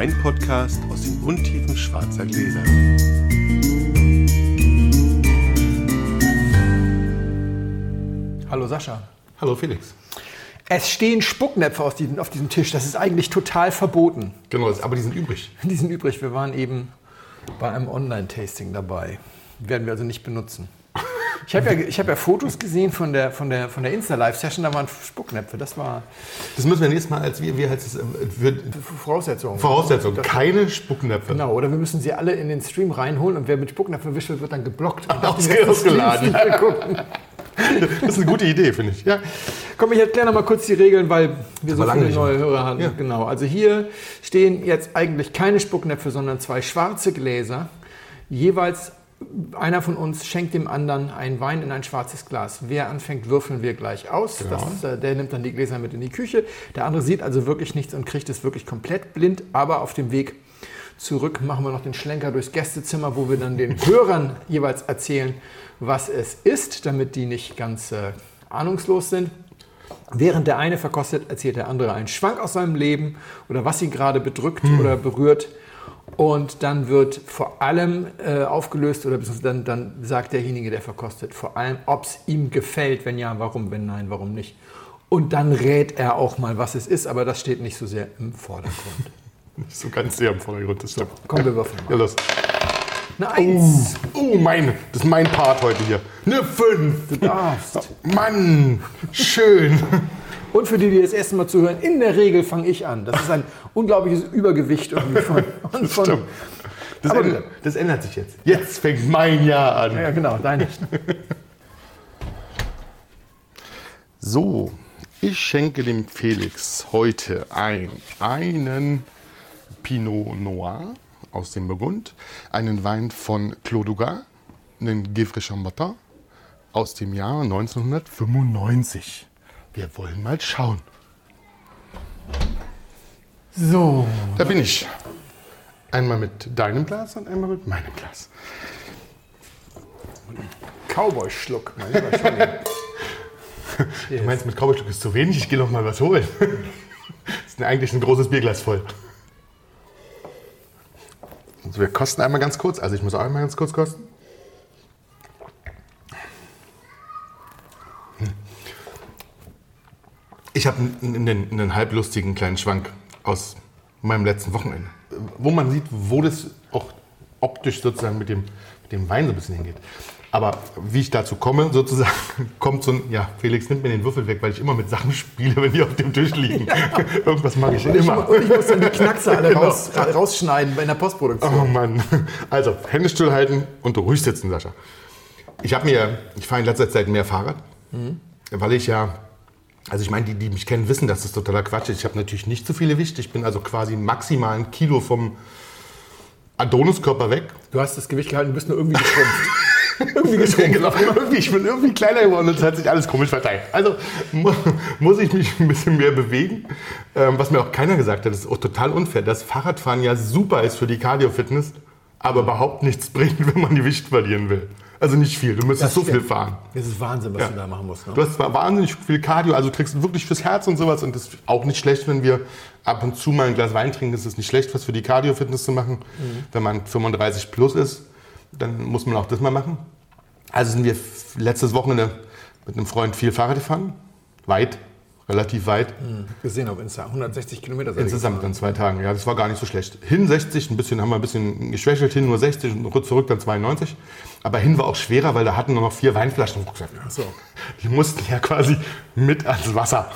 Weinpodcast aus den Untiefen schwarzer Gläser. Hallo Sascha. Hallo Felix. Es stehen Spucknäpfe auf diesem, auf diesem Tisch. Das ist eigentlich total verboten. Genau, aber die sind übrig. Die sind übrig. Wir waren eben bei einem Online-Tasting dabei. Werden wir also nicht benutzen. Ich habe ja, ich hab ja Fotos gesehen von der, von der, von der Insta-Live-Session, da waren Spucknäpfe. Das war Das müssen wir nächstes Mal als, wie, wie heißt es, äh, für Voraussetzung. Voraussetzung, Das- keine Spucknäpfe. Genau, oder wir müssen sie alle in den Stream reinholen und wer mit Spucknäpfen erwischt wird, wird dann geblockt. Des ausgeladen. Das ist eine gute Idee, finde ich. Ja. Komm, ich erkläre noch mal kurz die Regeln, weil wir so viele neue. Hörer haben. Ja. Genau. Also hier stehen jetzt eigentlich keine Spucknäpfe, sondern zwei schwarze Gläser. Jeweils einer von uns schenkt dem anderen einen Wein in ein schwarzes Glas. Wer anfängt, würfeln wir gleich aus. Das, äh, der nimmt dann die Gläser mit in die Küche. Der andere sieht also wirklich nichts und kriegt es wirklich komplett blind. Aber auf dem Weg zurück machen wir noch den Schlenker durchs Gästezimmer, wo wir dann den Hörern jeweils erzählen, was es ist, damit die nicht ganz äh, ahnungslos sind. Während der eine verkostet, erzählt der andere einen Schwank aus seinem Leben oder was ihn gerade bedrückt oder berührt. Und dann wird vor allem äh, aufgelöst oder dann, dann sagt derjenige, der verkostet, vor allem, ob es ihm gefällt, wenn ja, warum, wenn nein, warum nicht. Und dann rät er auch mal, was es ist, aber das steht nicht so sehr im Vordergrund. Nicht so ganz sehr im Vordergrund, das stimmt. Komm, wir würfeln Ja, mal. los. Eine Eins. Oh, mein, das ist mein Part heute hier. Eine 5. Du darfst. Mann, schön. Und für die, die das erste Mal zuhören, in der Regel fange ich an. Das ist ein unglaubliches Übergewicht irgendwie von, von Stimmt. Das, ändert, das ändert sich jetzt. Jetzt fängt mein Jahr an. Ja, genau, deine. So, ich schenke dem Felix heute ein, einen Pinot Noir aus dem Burgund, einen Wein von Clos einen Givre Chambertin aus dem Jahr 1995. Wir wollen mal schauen. So, Da bin ich. Einmal mit deinem Glas und einmal mit meinem Glas. Cowboy-Schluck, mein lieber Scholli. Du meinst, mit Cowboystück ist zu wenig? Ich gehe noch mal was holen. Das ist eigentlich ein großes Bierglas voll. Also wir kosten einmal ganz kurz. Also ich muss auch einmal ganz kurz kosten. Ich habe einen, einen, halblustigen kleinen Schwank aus meinem letzten Wochenende, wo man sieht, wo das auch optisch sozusagen mit dem, mit dem Wein so ein bisschen hingeht. Aber wie ich dazu komme, sozusagen, kommt so ein, ja, Felix nimmt mir den Würfel weg, weil ich immer mit Sachen spiele, wenn die auf dem Tisch liegen. Irgendwas mag ich immer. Und ich muss dann die Knackse alle Genau. raus, ra- rausschneiden in der Postproduktion. Oh Mann. Also, Hände stillhalten und ruhig sitzen, Sascha. Ich habe mir, ich fahre in letzter Zeit mehr Fahrrad, weil ich ja, also ich meine, die, die mich kennen, wissen, dass das totaler Quatsch ist. Ich habe natürlich nicht so viele Gewicht. Ich bin also quasi maximal ein Kilo vom Adoniskörper weg. Du hast das Gewicht gehalten, du bist nur irgendwie geschrumpft. irgendwie geschrumpft. Genau, irgendwie, ich bin irgendwie kleiner geworden und es hat sich alles komisch verteilt. Also mu muss ich mich ein bisschen mehr bewegen. Ähm, was mir auch keiner gesagt hat, das ist auch total unfair, dass Fahrradfahren ja super ist für die Cardio-Fitness, aber überhaupt nichts bringt, wenn man die Gewicht verlieren will. Also nicht viel, du müsstest so viel fahren. Das ist Wahnsinn, was du da machen musst. Ne? Du hast zwar wahnsinnig viel Cardio, also kriegst wirklich fürs Herz und sowas und das ist auch nicht schlecht, wenn wir ab und zu mal ein Glas Wein trinken, das ist nicht schlecht, was für die Cardio-Fitness zu machen. Wenn man 35 plus ist, dann muss man auch das mal machen. Also sind wir letztes Wochenende mit einem Freund viel Fahrrad gefahren, weit, relativ weit, Gesehen auf Insta, 160 Kilometer. insgesamt in zwei Tagen. Ja, das war gar nicht so schlecht. Hin 60, ein bisschen haben wir ein bisschen geschwächelt, hin nur 60 und zurück dann 92. Aber hin war auch schwerer, weil da hatten wir noch vier Weinflaschen im Rucksack. Ach so. Die mussten ja quasi mit ans Wasser.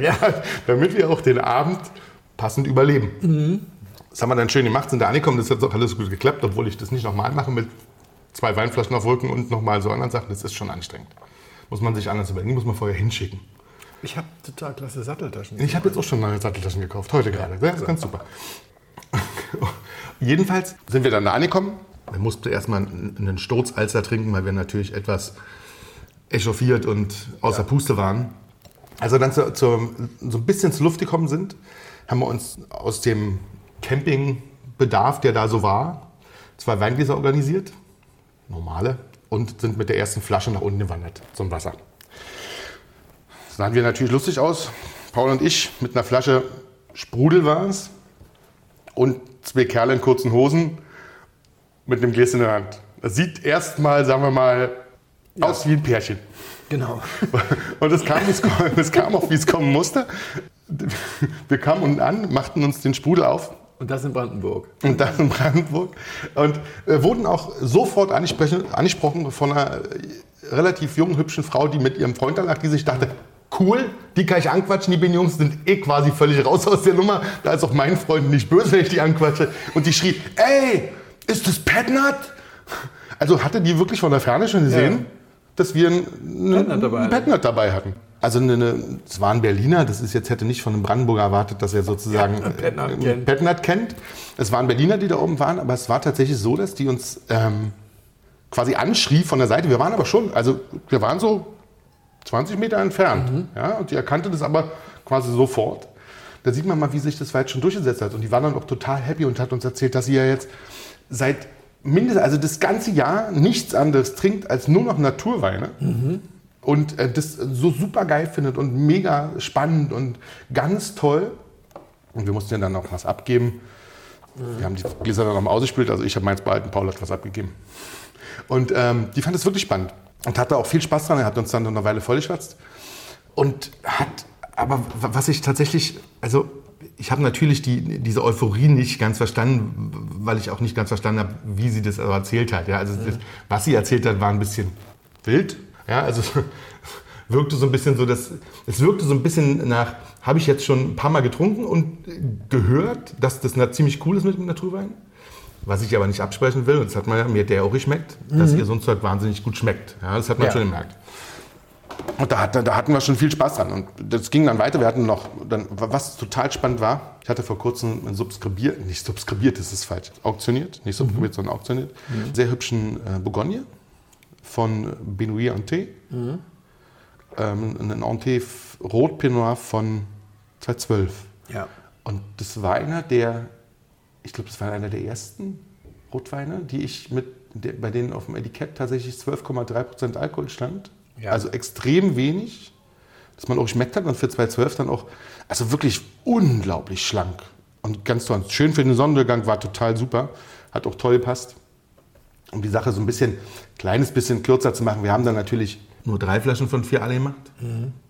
ja, damit wir auch den Abend passend überleben. Das haben wir dann schön gemacht, sind da angekommen, das hat auch alles gut geklappt, obwohl ich das nicht nochmal mache mit zwei Weinflaschen auf Rücken und nochmal so anderen Sachen. Das ist schon anstrengend. Muss man sich anders überlegen, muss man vorher hinschicken. Ich habe total klasse Satteltaschen. Ich habe jetzt auch schon neue Satteltaschen gekauft, heute gerade. Das ist ganz super. Jedenfalls sind wir dann da angekommen. Wir mussten erstmal einen Sturzalzer trinken, weil wir natürlich etwas echauffiert und außer Puste waren. Als wir dann zu, zu, so ein bisschen zur Luft gekommen sind, haben wir uns aus dem Campingbedarf, der da so war, zwei Weingläser organisiert, normale, und sind mit der ersten Flasche nach unten gewandert zum Wasser. Sahen wir natürlich lustig aus. Paul und ich mit einer Flasche Sprudel war es. und zwei Kerle in kurzen Hosen mit einem Gläschen in der Hand. Das sieht erstmal, sagen wir mal, aus wie ein Pärchen. Genau. Und es kam, es kam auch, wie es kommen musste. Wir kamen unten an, machten uns den Sprudel auf Und das in Brandenburg. und das in Brandenburg und äh, wurden auch sofort angesprochen, angesprochen von einer äh, relativ jungen, hübschen Frau, die mit ihrem Freund da lag, die sich dachte, cool, die kann ich anquatschen, die beiden Jungs sind eh quasi völlig raus aus der Nummer. Da ist auch mein Freund nicht böse, wenn ich die anquatsche. Und die schrie, ey, ist das Petnat? Also hatte die wirklich von der Ferne schon gesehen, Ja. dass wir einen, Petnat dabei. Petnat dabei hatten. Also eine, eine, es war ein Berliner, das ist jetzt hätte nicht von einem Brandenburger erwartet, dass er sozusagen Ja, Petnat äh, kennt. Petnat kennt. Es waren Berliner, die da oben waren, aber es war tatsächlich so, dass die uns ähm, quasi anschrie von der Seite. Wir waren aber schon, also wir waren so 20 Meter entfernt. Ja, und die erkannte das aber quasi sofort. Da sieht man mal, wie sich das weit schon durchgesetzt hat. Und die war dann auch total happy und hat uns erzählt, dass sie ja jetzt seit mindestens, also das ganze Jahr nichts anderes trinkt als nur noch Naturweine. Und äh, das so super geil findet und mega spannend und ganz toll. Und wir mussten ja dann auch was abgeben. Wir haben die Gläser dann nochmal ausgespült. Also ich habe meins behalten, Paul hat was abgegeben. Und ähm, die fand es wirklich spannend und hatte auch viel Spaß dran. Er hat uns dann eine Weile vollgeschwatzt. Und hat, aber was ich tatsächlich, also ich habe natürlich die, diese Euphorie nicht ganz verstanden, weil ich auch nicht ganz verstanden habe, wie sie das erzählt hat. Ja, also das, was sie erzählt hat, war ein bisschen wild. Ja, also wirkte so ein bisschen so, dass es wirkte so ein bisschen nach, habe ich jetzt schon ein paar Mal getrunken und gehört, dass das ziemlich cool ist mit dem Naturwein. Was ich aber nicht absprechen will, und das hat man ja, mir der auch geschmeckt, dass ihr so ein Zeug wahnsinnig gut schmeckt. Ja, das hat man Ja. schon gemerkt. Und da, hat, da hatten wir schon viel Spaß dran. Und das ging dann weiter. Wir hatten noch, dann, was total spannend war, ich hatte vor kurzem ein subskribiert, nicht subskribiert, das ist falsch, auktioniert, nicht subskribiert, sondern auktioniert, sehr hübschen äh, Bourgogne von Benoît Ante. Ähm, ein Ante Rot Pinot von 2012. Ja. Und das war einer der, ich glaube, das war einer der ersten Rotweine, die ich mit, bei denen auf dem Etikett tatsächlich 12,3% Alkohol stand. Ja. Also extrem wenig, dass man auch geschmeckt hat und für 2012 dann auch, also wirklich unglaublich schlank und ganz toll. Schön für den Sonnenuntergang, war total super, hat auch toll gepasst. Um die Sache so ein bisschen, kleines bisschen kürzer zu machen, wir haben dann natürlich nur drei Flaschen von vier alle gemacht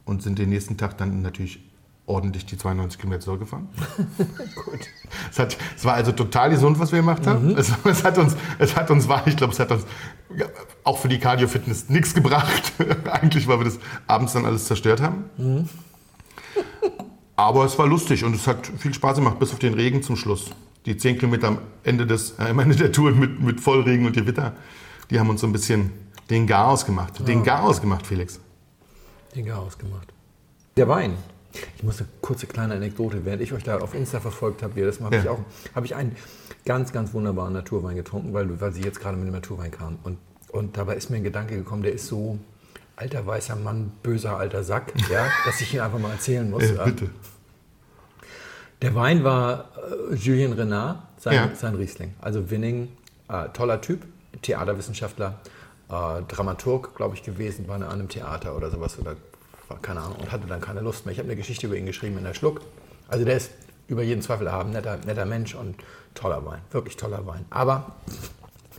und sind den nächsten Tag dann natürlich ordentlich die 92 Kilometer zurückgefahren. Gut. Es, hat, es war also total gesund, was wir gemacht haben. Es, es hat uns, es hat uns, ich glaube, es hat uns ja, auch für die Cardio-Fitness nichts gebracht. Eigentlich, weil wir das abends dann alles zerstört haben. Aber es war lustig und es hat viel Spaß gemacht, bis auf den Regen zum Schluss. Die 10 Kilometer am Ende, des, äh, am Ende der Tour mit, mit Vollregen und Gewitter, die haben uns so ein bisschen den Garaus gemacht. Den Garaus gemacht, Felix. Den Chaos gemacht. Der Wein. Ich muss eine kurze kleine Anekdote, während ich euch da auf Insta verfolgt habe, Mal habe Ja. ich auch habe ich einen ganz, ganz wunderbaren Naturwein getrunken, weil, weil sie jetzt gerade mit dem Naturwein kam. Und, und dabei ist mir ein Gedanke gekommen, der ist so alter weißer Mann, böser alter Sack, ja, dass ich ihn einfach mal erzählen muss. Äh, bitte. Der Wein war äh, Julien Renard, sein, Ja. sein Riesling. Also Winning, äh, toller Typ, Theaterwissenschaftler, äh, Dramaturg, glaube ich, gewesen, war an einem Theater oder sowas oder war, keine Ahnung und hatte dann keine Lust mehr. Ich habe eine Geschichte über ihn geschrieben in der Schluck. Also der ist über jeden Zweifel erhaben, netter, netter Mensch und toller Wein, wirklich toller Wein. Aber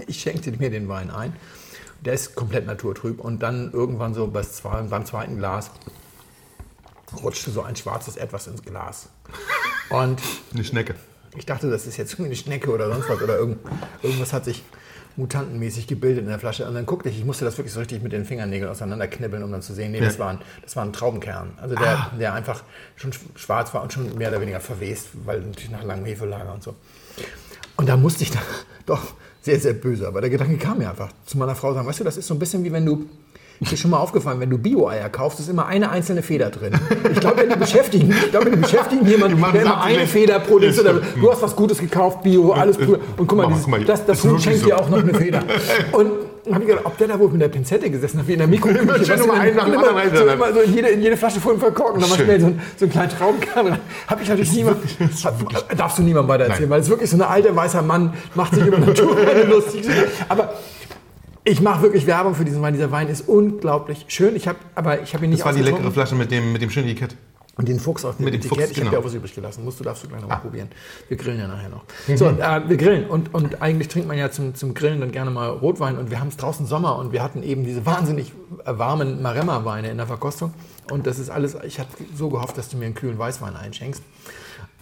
ich schenkte mir den Wein ein. Der ist komplett naturtrüb und dann irgendwann so beim zweiten, beim zweiten Glas rutschte so ein schwarzes Etwas ins Glas. Und Eine Schnecke. ich dachte, das ist jetzt irgendwie eine Schnecke oder sonst was. Oder irgend, irgendwas hat sich mutantenmäßig gebildet in der Flasche. Und dann guckte ich, ich musste das wirklich so richtig mit den Fingernägeln auseinanderknibbeln, um dann zu sehen, nee, das, Ja. war ein, das war ein Traubenkern. Also der, der einfach schon schwarz war und schon mehr oder weniger verwest, weil natürlich nach langem Hefelager und so. Und da musste ich dann doch sehr, sehr böse. Aber der Gedanke kam mir einfach zu meiner Frau sagen, weißt du, das ist so ein bisschen wie wenn du, ist dir schon mal aufgefallen, wenn du Bio-Eier kaufst, ist immer eine einzelne Feder drin. Ich glaube, wenn die beschäftigen, ich glaube, wenn die beschäftigen jemanden, Die der immer eine Feder pro Dings Ja, oder stimmt. du hast was Gutes gekauft, Bio, alles cool. Und guck mal, Mama, dieses, guck mal, das, das Huhn schenkt so. dir auch noch eine Feder. Und habe ich gedacht, ob der da wohl mit der Pinzette gesessen hat, wie in der Mikroküche. Immer weißt immer einen nach immer, anderen so, immer so in jede, in jede Flasche voll verkorken, dann mal schnell so, ein- so einen kleinen Traubenkern rein. Habe ich natürlich niemand, darfst du niemandem weiter erzählen, Nein. weil es wirklich so ein alter weißer Mann macht sich über Naturweine lustig. Aber ich mache wirklich Werbung für diesen Wein. Dieser Wein ist unglaublich schön. Ich habe, aber ich habe ihn nicht Das war die leckere Flasche mit dem, mit dem schönen Etikett. Und den Fuchs auf dem Mit dem Etikett, Fuchs, ich habe genau. ja auch was übrig gelassen. Musst du, darfst du gleich nochmal probieren. Wir grillen ja nachher noch. So, äh, wir grillen. Und, und eigentlich trinkt man ja zum, zum Grillen dann gerne mal Rotwein. Und wir haben es draußen Sommer und wir hatten eben diese wahnsinnig äh, warmen Maremma-Weine in der Verkostung. Und das ist alles, ich hatte so gehofft, dass du mir einen kühlen Weißwein einschenkst.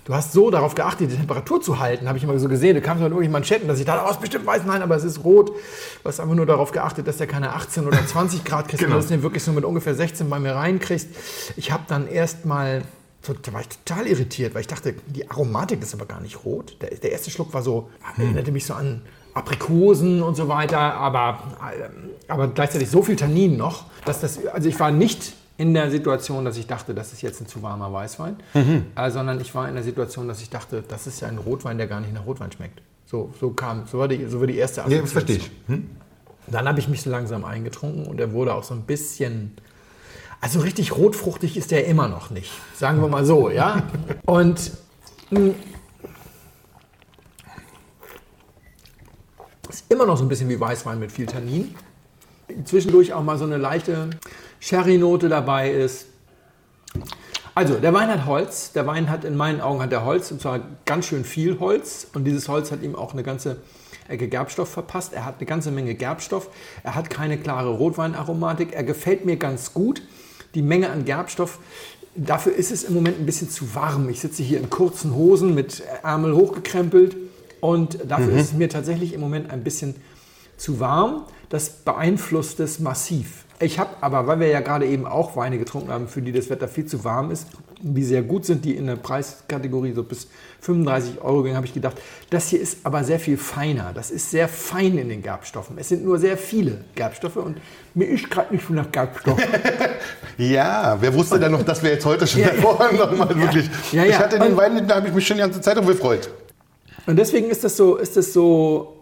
Du hast so darauf geachtet, die Temperatur zu halten, habe ich immer so gesehen. Du kamst mit irgendwelchen Manschetten, dass ich dachte, oh, ist bestimmt weiß, nein, aber es ist rot. Du hast einfach nur darauf geachtet, dass der keine 18 oder 20 Grad kriegt, Genau. sondern dass du den wirklich so mit ungefähr 16 bei mir reinkriegst. Ich habe dann erst mal, so, da war ich total irritiert, weil ich dachte, die Aromatik ist aber gar nicht rot. Der, der erste Schluck war so, erinnerte mich so an Aprikosen und so weiter, aber, ähm, aber gleichzeitig so viel Tannin noch, dass das, also ich war nicht in der Situation, dass ich dachte, das ist jetzt ein zu warmer Weißwein, äh, sondern ich war in der Situation, dass ich dachte, das ist ja ein Rotwein, der gar nicht nach Rotwein schmeckt. So, so kam, so war die, so war die erste Ja, das verstehe ich. Hm? Dann habe ich mich so langsam eingetrunken und er wurde auch so ein bisschen. Also richtig rotfruchtig ist der immer noch nicht. Sagen wir mal so, ja. Und mh, ist immer noch so ein bisschen wie Weißwein mit viel Tannin. Zwischendurch auch mal so eine leichte Sherry-Note dabei ist. Also, der Wein hat Holz. Der Wein hat in meinen Augen hat er Holz und zwar ganz schön viel Holz. Und dieses Holz hat ihm auch eine ganze Ecke Gerbstoff verpasst. Er hat eine ganze Menge Gerbstoff. Er hat keine klare Rotweinaromatik. Er gefällt mir ganz gut. Die Menge an Gerbstoff. Dafür ist es im Moment ein bisschen zu warm. Ich sitze hier in kurzen Hosen mit Ärmel hochgekrempelt und dafür ist es mir tatsächlich im Moment ein bisschen zu warm. Das beeinflusst es massiv. Ich habe aber, weil wir ja gerade eben auch Weine getrunken haben, für die das Wetter viel zu warm ist, die sehr gut sind, die in der Preiskategorie so bis 35 Euro gehen, habe ich gedacht, das hier ist aber sehr viel feiner. Das ist sehr fein in den Gerbstoffen. Es sind nur sehr viele Gerbstoffe und mir ist gerade nicht so nach Gerbstoff. Ja, wer wusste denn noch, dass wir jetzt heute schon Ja, vorher noch mal ja. wirklich. Ja, Ich ja. hatte den Wein, da habe ich mich schon die ganze Zeit gefreut. Und deswegen ist das so, ist das so,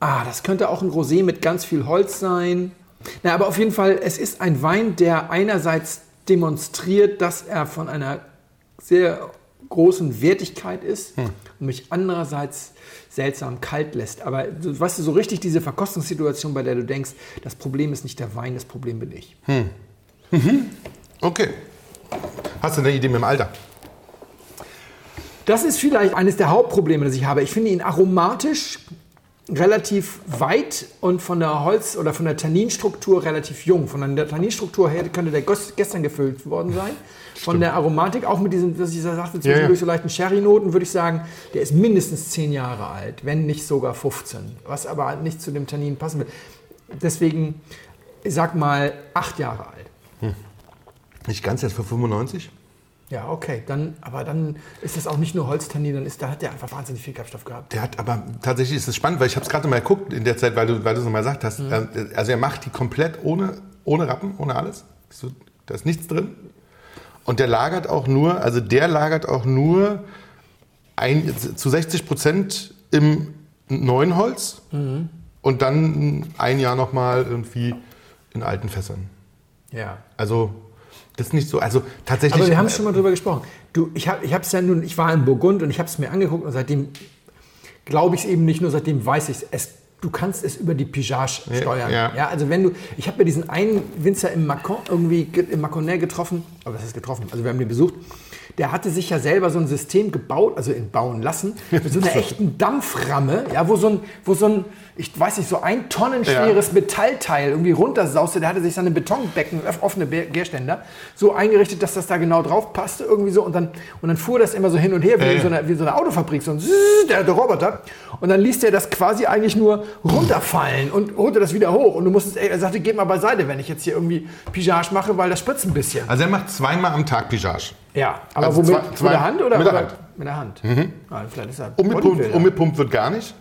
ah, das könnte auch ein Rosé mit ganz viel Holz sein. Na, aber auf jeden Fall, es ist ein Wein, der einerseits demonstriert, dass er von einer sehr großen Wertigkeit ist und mich andererseits seltsam kalt lässt. Aber du weißt du, so richtig diese Verkostungssituation, bei der du denkst, das Problem ist nicht der Wein, das Problem bin ich. Okay. Hast du eine Idee mit dem Alter? Das ist vielleicht eines der Hauptprobleme, das ich habe. Ich finde ihn aromatisch relativ weit und von der Holz- oder von der Tanninstruktur relativ jung. Von der Tanninstruktur her könnte der gestern gefüllt worden sein. Von der Aromatik, auch mit diesem, was ich sagte, zwischendurch ja. so leichten Sherry-Noten, würde ich sagen, der ist mindestens 10 Jahre alt, wenn nicht sogar 15. Was aber nicht zu dem Tannin passen will. Deswegen, ich sag mal, 8 Jahre alt. Nicht ganz jetzt für 95? Ja, okay. Dann, aber dann ist das auch nicht nur Holztannin, dann ist, da hat der einfach wahnsinnig viel Gerbstoff gehabt. Der hat aber tatsächlich ist es spannend, weil ich habe es gerade mal geguckt in der Zeit, weil du weil du es nochmal gesagt hast. Ähm, Also er macht die komplett ohne, ohne Rappen, ohne alles. So, da ist nichts drin. Und der lagert auch nur, also der lagert auch nur ein, zu 60 Prozent im neuen Holz und dann ein Jahr nochmal irgendwie in alten Fässern. Ja. Also das ist nicht so, also tatsächlich. Aber wir haben schon mal drüber gesprochen. Du, ich habe ich ja nun, ich war in Burgund und ich habe es mir angeguckt und seitdem glaube ich es eben nicht nur, seitdem weiß ich es. Du kannst es über die Pigeage steuern. ja. Ja. also wenn du, ich habe ja diesen einen Winzer im Macon irgendwie ge- im Maconais getroffen, aber was ist getroffen? Also wir haben den besucht. Der hatte sich ja selber so ein System gebaut, also in bauen lassen, mit so einer echten Dampframme, ja, wo so ein, wo so ein, ich weiß nicht, so ein Tonnen schweres Metallteil irgendwie runtersauste. Der hatte sich seine Betonbecken, öff- offene Gärständer, so eingerichtet, dass das da genau drauf passte irgendwie so. Und dann, und dann fuhr das immer so hin und her, wie, in, so einer, wie in so einer Autofabrik, so ein Zzzz, der, der Roboter. Und dann ließ der das quasi eigentlich nur runterfallen und holte das wieder hoch. Und du musstest, er sagte, geh mal beiseite, wenn ich jetzt hier irgendwie Pigeage mache, weil das spritzt ein bisschen. also er macht zweimal am Tag Pigeage. Ja, aber Also womit? zwei- zwei- mit der Hand oder? mit der? Hand. Mhm. Mit der Hand. Ah, vielleicht ist er Umgepumpt, umgepumpt wird gar nicht.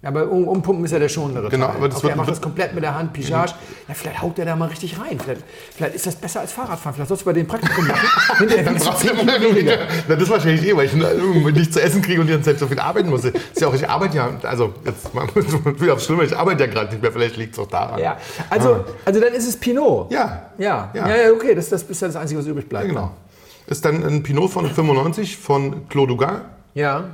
Aber um, umpumpen ist ja der schonendere Genau, Teil. aber das okay, wird- er macht das komplett mit der Hand, Pigeage. Ja, vielleicht haut der da mal richtig rein. Vielleicht, vielleicht ist das besser als Fahrradfahren. Vielleicht sollst du bei dem Praktikum machen. Hinterher Dann du brauchst du 10 immer weniger. Na, das wahrscheinlich eh, weil ich irgendwie nicht zu essen kriege und die ganze Zeit so viel arbeiten muss. Ist ja auch, ich arbeite ja, also jetzt mal wieder aufs Schlimme, ich arbeite ja gerade nicht mehr, vielleicht liegt es auch daran. Ja, also, also dann ist es Pinot. Ja. Ja, Ja. ja, ja okay, das, das ist ja das Einzige, was übrig bleibt. Ja, genau. Ist dann ein Pinot von 95 von Claude Dugas. Ja,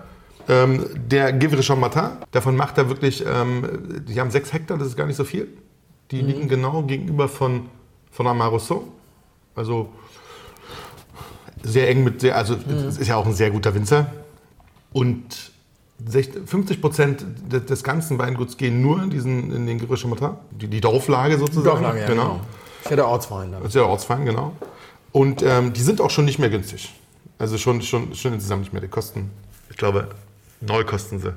Ähm, der Givre Chambertin, davon macht er wirklich, ähm, die haben sechs Hektar, das ist gar nicht so viel. Die liegen genau gegenüber von, von Amarosso. Also sehr eng mit, sehr, also es ist ja auch ein sehr guter Winzer. Und 60 50 Prozent des, ganzen Weinguts gehen nur in, diesen, in den Gerische Matin, die, die Dorflage sozusagen. Dorflage, ja, genau. Ist ja der Ortswein dann. Das ist ja Ortswein, genau. Und ähm, die sind auch schon nicht mehr günstig. Also schon, schon, schon insgesamt nicht mehr. Die kosten, ich glaube, neu kosten sie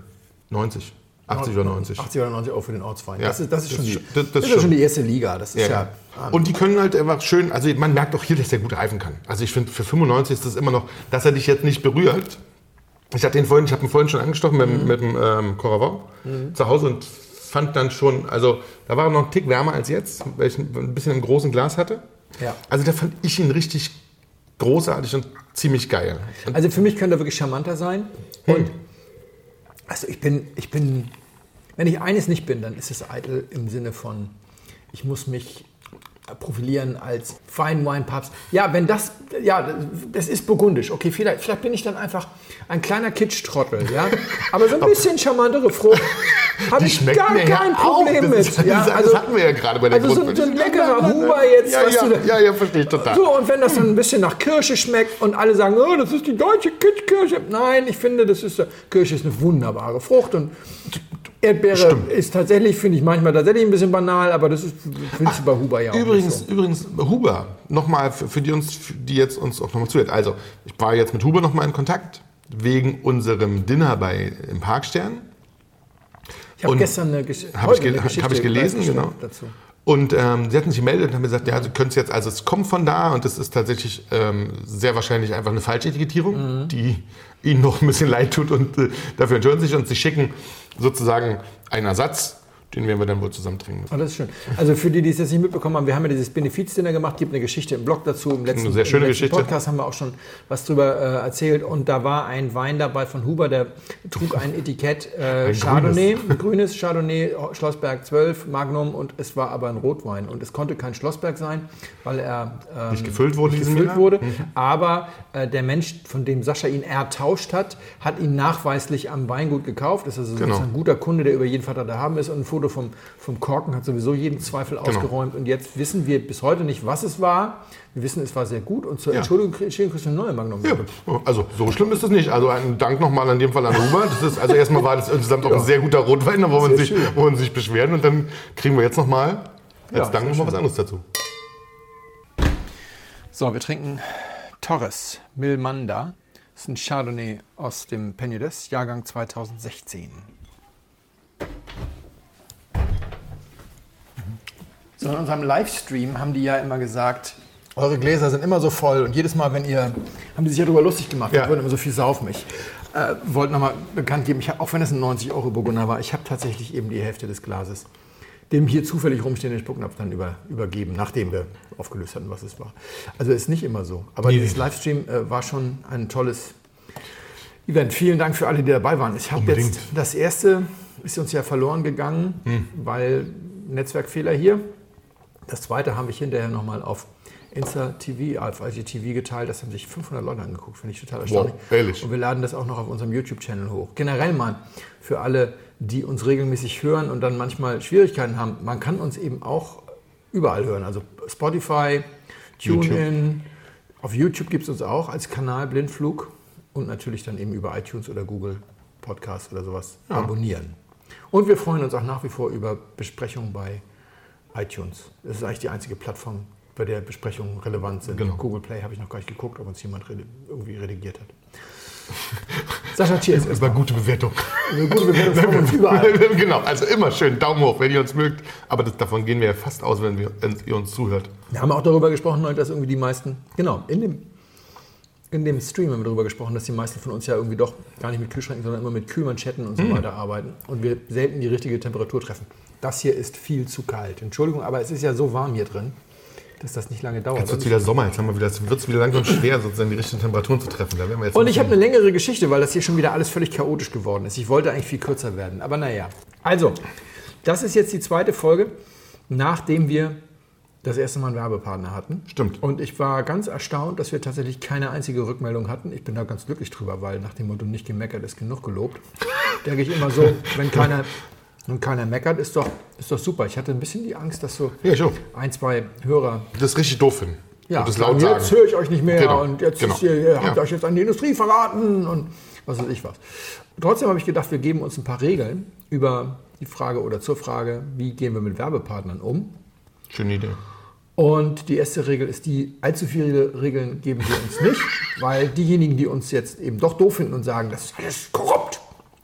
90, 80 oder 90. 80 oder 90 Euro für den Ortswein. Ja, das, ist, das ist das schon, die, das- das das ist schon- schon die erste Liga. Das ist ja, Ja, ja. Und die können halt einfach schön, also man merkt auch hier, dass der gut reifen kann. Also ich finde, für 95 ist das immer noch, dass er dich jetzt nicht berührt. Ich hatte ihn vorhin, ich habe ihn vorhin schon angestochen mit, mit dem ähm, Coravon zu Hause und fand dann schon, also da war er noch ein Tick wärmer als jetzt, weil ich ein bisschen im großen Glas hatte. Ja. Also da fand ich ihn richtig großartig und ziemlich geil. Und Also für mich könnte er wirklich charmanter sein. Und also ich bin, ich bin, wenn ich eines nicht bin, dann ist es eitel im Sinne von, ich muss mich profilieren als Fine Wine Pubs. Ja, wenn das, ja, das ist burgundisch. Okay, vielleicht, vielleicht bin ich dann einfach ein kleiner Kitsch-Trottel, ja. Aber so ein bisschen charmantere Frucht habe ich gar mir ja kein auch. Problem das mit. Ist, ja, das, das hatten wir ja gerade bei der also so, so ein leckerer Huber jetzt, Ja, ja, du ja, ja, verstehe ich total. so, und wenn das dann ein bisschen nach Kirsche schmeckt und alle sagen, oh, das ist die deutsche Kitschkirsche. Nein, ich finde, das ist, Kirsche ist eine wunderbare Frucht und Erdbeere ist tatsächlich, finde ich manchmal tatsächlich ein bisschen banal, aber das ist, findest du bei Huber ja auch Übrigens, so. übrigens Huber, nochmal für, für die uns, für die jetzt uns auch nochmal zuhört. Also, ich war jetzt mit Huber nochmal in Kontakt wegen unserem Dinner bei im Parkstern. Ich habe gestern eine, Gesch Hab ich, eine Geschichte hab ich gelesen, genau. dazu. Und ähm, sie hatten sich gemeldet und haben gesagt, ja, sie können es jetzt, also es kommt von da und es ist tatsächlich ähm, sehr wahrscheinlich einfach eine Falschetikettierung, Mhm. die ihnen noch ein bisschen leid tut und äh, dafür entschuldigen sich und sie schicken sozusagen einen Ersatz, den werden wir dann wohl zusammen trinken das ist schön. Also für die, die es jetzt nicht mitbekommen haben, wir haben ja dieses Benefizdinner gemacht, gibt eine Geschichte im Blog dazu. Im letzten, Eine sehr schöne Geschichte. Podcast haben wir auch schon was drüber äh, erzählt. Und da war ein Wein dabei von Huber, der trug ein Etikett äh, Ein Chardonnay, ein grünes Chardonnay, Schlossberg 12, Magnum und es war aber ein Rotwein. Und es konnte kein Schlossberg sein, weil er ähm, Nicht gefüllt wurde diesem gefüllt wurde. Aber äh, der Mensch, von dem Sascha ihn ertauscht hat, hat ihn nachweislich am Weingut gekauft. Das ist also Genau. ein guter Kunde, der über jeden Vater da haben ist. Und ein Foto vom, vom Korken hat sowieso jeden Zweifel Genau. ausgeräumt. Und jetzt wissen wir bis heute nicht, was es war. Wir wissen, es war sehr gut. Und zur Ja. Entschuldigung, Entschuldigung kriegst du eine neue Magnum. Ja, also so schlimm ist es nicht. Also einen Dank nochmal an dem Fall an Huber. Das ist, also erstmal war das insgesamt auch ein sehr guter Rotwein, da wollen wir sich, wollen sich beschweren und dann kriegen wir jetzt nochmal als Ja, Dank nochmal was anderes dazu. So, wir trinken Torres Milmanda. Das ist ein Chardonnay aus dem Penedès, Jahrgang 2016. in unserem Livestream haben die ja immer gesagt, eure Gläser sind immer so voll und jedes Mal, wenn ihr, haben die sich ja darüber lustig gemacht, Ja. wir würden immer so viel saufen. Ich äh, wollte nochmal bekannt geben, ich auch wenn es ein 90 Euro Burgunder war, ich habe tatsächlich eben die Hälfte des Glases dem hier zufällig rumstehenden Spucknapf dann über, übergeben, nachdem wir aufgelöst hatten, was es war. Also ist nicht immer so. Aber Nee. dieses Livestream äh, war schon ein tolles Event. Vielen Dank für alle, die dabei waren. Ich habe jetzt das erste ist uns ja verloren gegangen, weil Netzwerkfehler hier. Das zweite habe ich hinterher nochmal auf Insta TV, auf IGTV geteilt. Das haben sich 500 Leute angeguckt. Finde ich total erstaunlich. ehrlich? Und wir laden das auch noch auf unserem YouTube-Channel hoch. Generell mal für alle, die uns regelmäßig hören und dann manchmal Schwierigkeiten haben. Man kann uns eben auch überall hören. Also Spotify, TuneIn. Auf YouTube gibt es uns auch als Kanal Blindflug. Und natürlich dann eben über iTunes oder Google Podcast oder sowas abonnieren. Und wir freuen uns auch nach wie vor über Besprechungen bei iTunes. Das ist eigentlich die einzige Plattform, bei der Besprechungen relevant sind. Genau. Google Play habe ich noch gar nicht geguckt, ob uns jemand redi- irgendwie redigiert hat. Sascha, cheers. Das war eine gute Bewertung. Eine gute Bewertung von überall. genau, also immer schön Daumen hoch, wenn ihr uns mögt. Aber das, davon gehen wir ja fast aus, wenn, wir, wenn ihr uns zuhört. Wir haben auch darüber gesprochen, dass irgendwie die meisten, genau, in dem, in dem Stream haben wir darüber gesprochen, dass die meisten von uns ja irgendwie doch gar nicht mit Kühlschränken, sondern immer mit Kühlmanschetten und so weiter arbeiten und wir selten die richtige Temperatur treffen. Das hier ist viel zu kalt. Entschuldigung, aber es ist ja so warm hier drin, dass das nicht lange dauert. Jetzt wird es wieder Sommer, jetzt haben wir wieder, es wird wieder langsam schwer, sozusagen die richtigen Temperaturen zu treffen. Da werden wir jetzt Und ich habe eine längere Geschichte, weil das hier schon wieder alles völlig chaotisch geworden ist. Ich wollte eigentlich viel kürzer werden, aber naja. Also, das ist jetzt die zweite Folge, nachdem wir das erste Mal einen Werbepartner hatten. Stimmt. Und ich war ganz erstaunt, dass wir tatsächlich keine einzige Rückmeldung hatten. Ich bin da ganz glücklich drüber, weil nach dem Motto nicht gemeckert ist genug gelobt, denke ich immer so, wenn keiner, wenn keiner meckert, ist doch, ist doch super. Ich hatte ein bisschen die Angst, dass so Ja, ein, zwei Hörer Das richtig doof finden. Ja, und das laut sagen. jetzt höre ich euch nicht mehr Genau, und jetzt genau. ihr, ihr habt Ja. euch jetzt an die Industrie verraten und was weiß ich was. Trotzdem habe ich gedacht, wir geben uns ein paar Regeln über die Frage oder zur Frage, wie gehen wir mit Werbepartnern um. Schöne Idee. Und die erste Regel ist die, allzu viele Regeln geben wir uns nicht, weil diejenigen, die uns jetzt eben doch doof finden und sagen, das ist alles korrupt,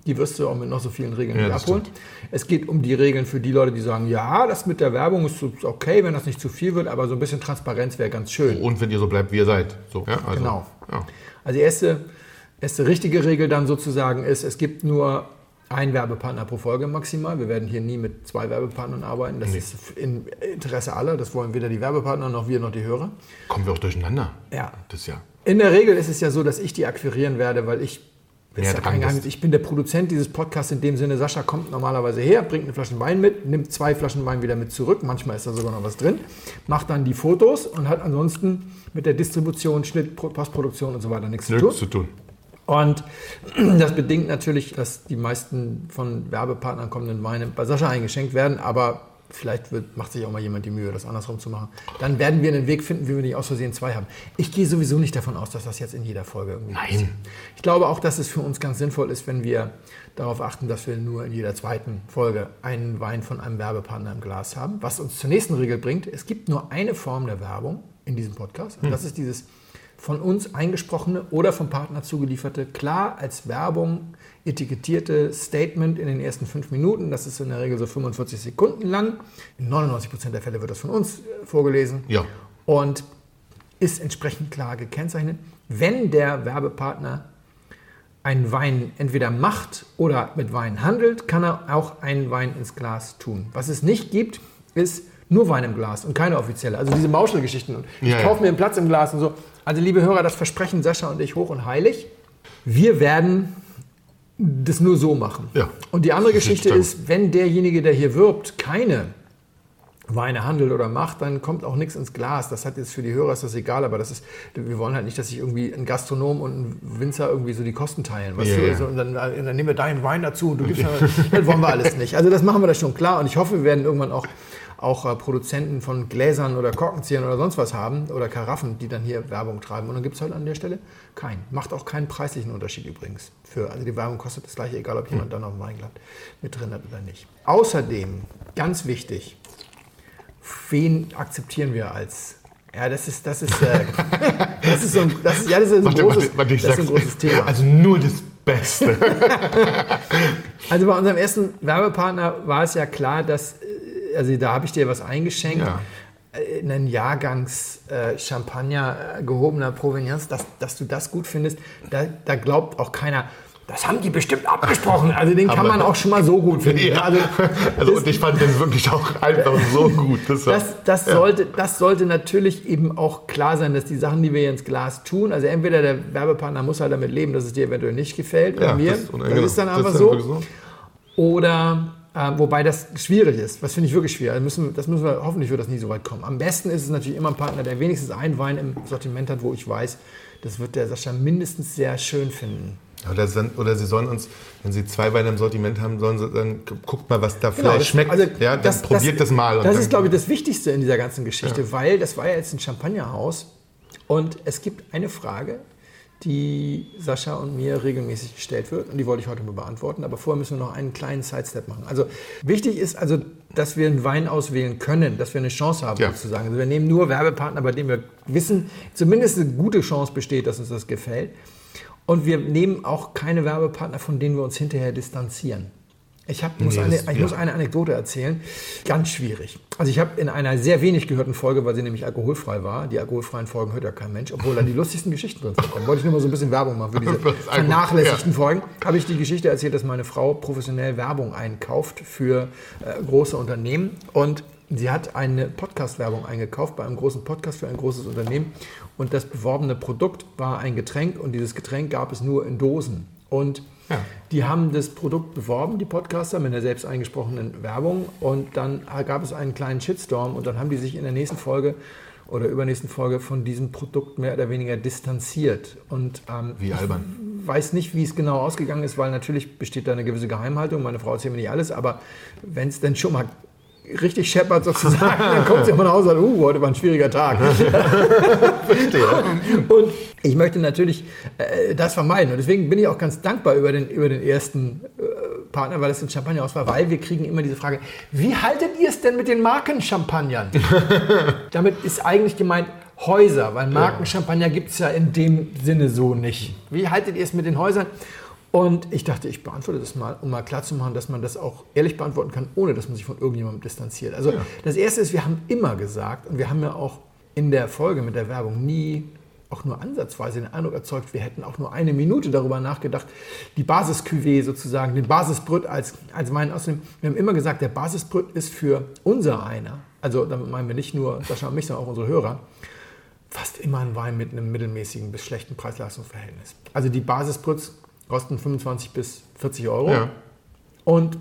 die wirst du auch mit noch so vielen Regeln Ja, nicht abholen. Es geht um die Regeln für die Leute, die sagen, ja, das mit der Werbung ist okay, wenn das nicht zu viel wird, aber so ein bisschen Transparenz wäre ganz schön. Und wenn ihr so bleibt, wie ihr seid. So, ja, also, Genau. Ja. Also die erste, erste richtige Regel dann sozusagen ist, es gibt nur einen Werbepartner pro Folge maximal. Wir werden hier nie mit zwei Werbepartnern arbeiten. Das ist im Interesse aller. Das wollen weder die Werbepartner noch wir noch die Hörer. Kommen wir auch durcheinander. Ja. Das ja. In der Regel ist es ja so, dass ich die akquirieren werde, weil ich, ist Näher ja kein Geheimnis, ich bin der Produzent dieses Podcasts in dem Sinne. Sascha kommt normalerweise her, bringt eine Flasche Wein mit, nimmt zwei Flaschen Wein wieder mit zurück. Manchmal ist da sogar noch was drin. Macht dann die Fotos und hat ansonsten mit der Distribution, Schnitt, Pro- Postproduktion und so weiter nichts zu tun. Nichts zu tun. Und das bedingt natürlich, dass die meisten von Werbepartnern kommenden Weine bei Sascha eingeschenkt werden, aber vielleicht wird, macht sich auch mal jemand die Mühe, das andersrum zu machen. Dann werden wir einen Weg finden, wie wir nicht aus Versehen zwei haben. Ich gehe sowieso nicht davon aus, dass das jetzt in jeder Folge irgendwie Nein. passiert. Ich glaube auch, dass es für uns ganz sinnvoll ist, wenn wir darauf achten, dass wir nur in jeder zweiten Folge einen Wein von einem Werbepartner im Glas haben. Was uns zur nächsten Regel bringt, es gibt nur eine Form der Werbung in diesem Podcast. Und das ist dieses von uns eingesprochene oder vom Partner zugelieferte, klar als Werbung etikettierte Statement in den ersten fünf Minuten. Das ist in der Regel so 45 Sekunden lang. In 99 Prozent der Fälle wird das von uns äh, vorgelesen Ja. und ist entsprechend klar gekennzeichnet. Wenn der Werbepartner einen Wein entweder macht oder mit Wein handelt, kann er auch einen Wein ins Glas tun. Was es nicht gibt, ist nur Wein im Glas und keine offizielle. Also diese Mauschelgeschichten. und Ich Ja, ja. kaufe mir einen Platz im Glas und so. Also liebe Hörer, das versprechen Sascha und ich hoch und heilig. Wir werden das nur so machen. Ja. Und die andere Geschichte ist, wenn derjenige, der hier wirbt, keine Weine handelt oder macht, dann kommt auch nichts ins Glas. Das hat jetzt für die Hörer ist das egal, aber das ist, wir wollen halt nicht, dass sich irgendwie ein Gastronom und ein Winzer irgendwie so die Kosten teilen. Weißt Ja, du? und dann, dann nehmen wir deinen Wein dazu und du gibst dann, das wollen wir alles nicht. Also das machen wir das schon klar und ich hoffe, wir werden irgendwann auch auch äh, Produzenten von Gläsern oder Korkenziehern oder sonst was haben oder Karaffen, die dann hier Werbung treiben. Und dann gibt es halt an der Stelle keinen. Macht auch keinen preislichen Unterschied übrigens. Für, also die Werbung kostet das gleiche, egal ob jemand dann noch ein Weinglas mit drin hat oder nicht. Außerdem, ganz wichtig, wen akzeptieren wir als ja, das ist, das ist, äh, das ist so ein, das ist, ja, das ist ein, Warte, großes, warte, warte, das ist ein großes Thema. Also nur das Beste. Also bei unserem ersten Werbepartner war es ja klar, dass, also da habe ich dir was eingeschenkt, Ja. äh, einen Jahrgangs äh, Champagner äh, gehobener Provenienz, dass, dass du das gut findest, da, da glaubt auch keiner, das haben die bestimmt abgesprochen. Also den kann Aber- man auch schon mal so gut finden. Ja. Also, Also, und ich fand den wirklich auch einfach so gut. Das war, das, das, sollte, das sollte natürlich eben auch klar sein, dass die Sachen, die wir hier ins Glas tun, also entweder der Werbepartner muss halt damit leben, dass es dir eventuell nicht gefällt, ja, mir, das, das, genau, ist dann einfach so. wirklich Oder, äh, wobei das schwierig ist, was finde ich wirklich schwer. Das müssen, das müssen wir, hoffentlich wird das nie so weit kommen. Am besten ist es natürlich immer ein Partner, der wenigstens einen Wein im Sortiment hat, wo ich weiß, das wird der Sascha mindestens sehr schön finden. Oder, sie- oder sie sollen uns, wenn sie zwei Weine im Sortiment haben, sollen sie dann guckt mal, was da Genau, vielleicht das- schmeckt. also ja, dann probiert das, mal. Das ist, glaube ich, das Wichtigste in dieser ganzen Geschichte, weil das war ja jetzt ein Champagnerhaus und es gibt eine Frage, die Sascha und mir regelmäßig gestellt wird und die wollte ich heute mal beantworten, aber vorher müssen wir noch einen kleinen Sidestep machen. Also wichtig ist also, dass wir einen Wein auswählen können, dass wir eine Chance haben Ja. sozusagen. Also wir nehmen nur Werbepartner, bei denen wir wissen, zumindest eine gute Chance besteht, dass uns das gefällt. Und wir nehmen auch keine Werbepartner, von denen wir uns hinterher distanzieren. Ich, hab, muss, Nee, eine, ich ja. muss eine Anekdote erzählen. Ganz schwierig. Also ich habe in einer sehr wenig gehörten Folge, weil sie nämlich alkoholfrei war, die alkoholfreien Folgen hört ja kein Mensch, obwohl da die lustigsten Geschichten drin vorkommen. Wollte ich nur mal so ein bisschen Werbung machen für diese vernachlässigten Folgen. Habe ich die Geschichte erzählt, dass meine Frau professionell Werbung einkauft für äh, große Unternehmen und sie hat eine Podcast-Werbung eingekauft bei einem großen Podcast für ein großes Unternehmen und das beworbene Produkt war ein Getränk und dieses Getränk gab es nur in Dosen. Und Ja. die haben das Produkt beworben, die Podcaster, mit der selbst eingesprochenen Werbung. Und dann gab es einen kleinen Shitstorm und dann haben die sich in der nächsten Folge oder übernächsten Folge von diesem Produkt mehr oder weniger distanziert. Und ähm, Wie albern. ich weiß nicht, wie es genau ausgegangen ist, weil natürlich besteht da eine gewisse Geheimhaltung. Meine Frau erzählt mir nicht alles, aber wenn es denn schon mal richtig scheppert sozusagen, dann kommt sie immer nach Hause und sagt, uh, heute war ein schwieriger Tag. und ich möchte natürlich äh, das vermeiden. Und deswegen bin ich auch ganz dankbar über den, über den ersten äh, Partner, weil es ein Champagner aus war, weil wir kriegen immer diese Frage, wie haltet ihr es denn mit den Markenchampagnern? Damit ist eigentlich gemeint Häuser, weil Markenchampagner gibt es ja in dem Sinne so nicht. Wie haltet ihr es mit den Häusern? Und ich dachte, ich beantworte das mal, um mal klarzumachen, dass man das auch ehrlich beantworten kann, ohne dass man sich von irgendjemandem distanziert. Also ja. das Erste ist, wir haben immer gesagt, und wir haben ja auch in der Folge mit der Werbung nie auch nur ansatzweise den Eindruck erzeugt, wir hätten auch nur eine Minute darüber nachgedacht, die basis sozusagen, den Basisbrüt als, als meinen auszunehmen. Wir haben immer gesagt, der Basisbrüt ist für unser einer, also damit meinen wir nicht nur Sascha und mich, sondern auch unsere Hörer, fast immer ein Wein mit einem mittelmäßigen bis schlechten Preis-Leistungs-Verhältnis. Also die Basisbrüts kosten 25 bis 40 Euro. Ja. Und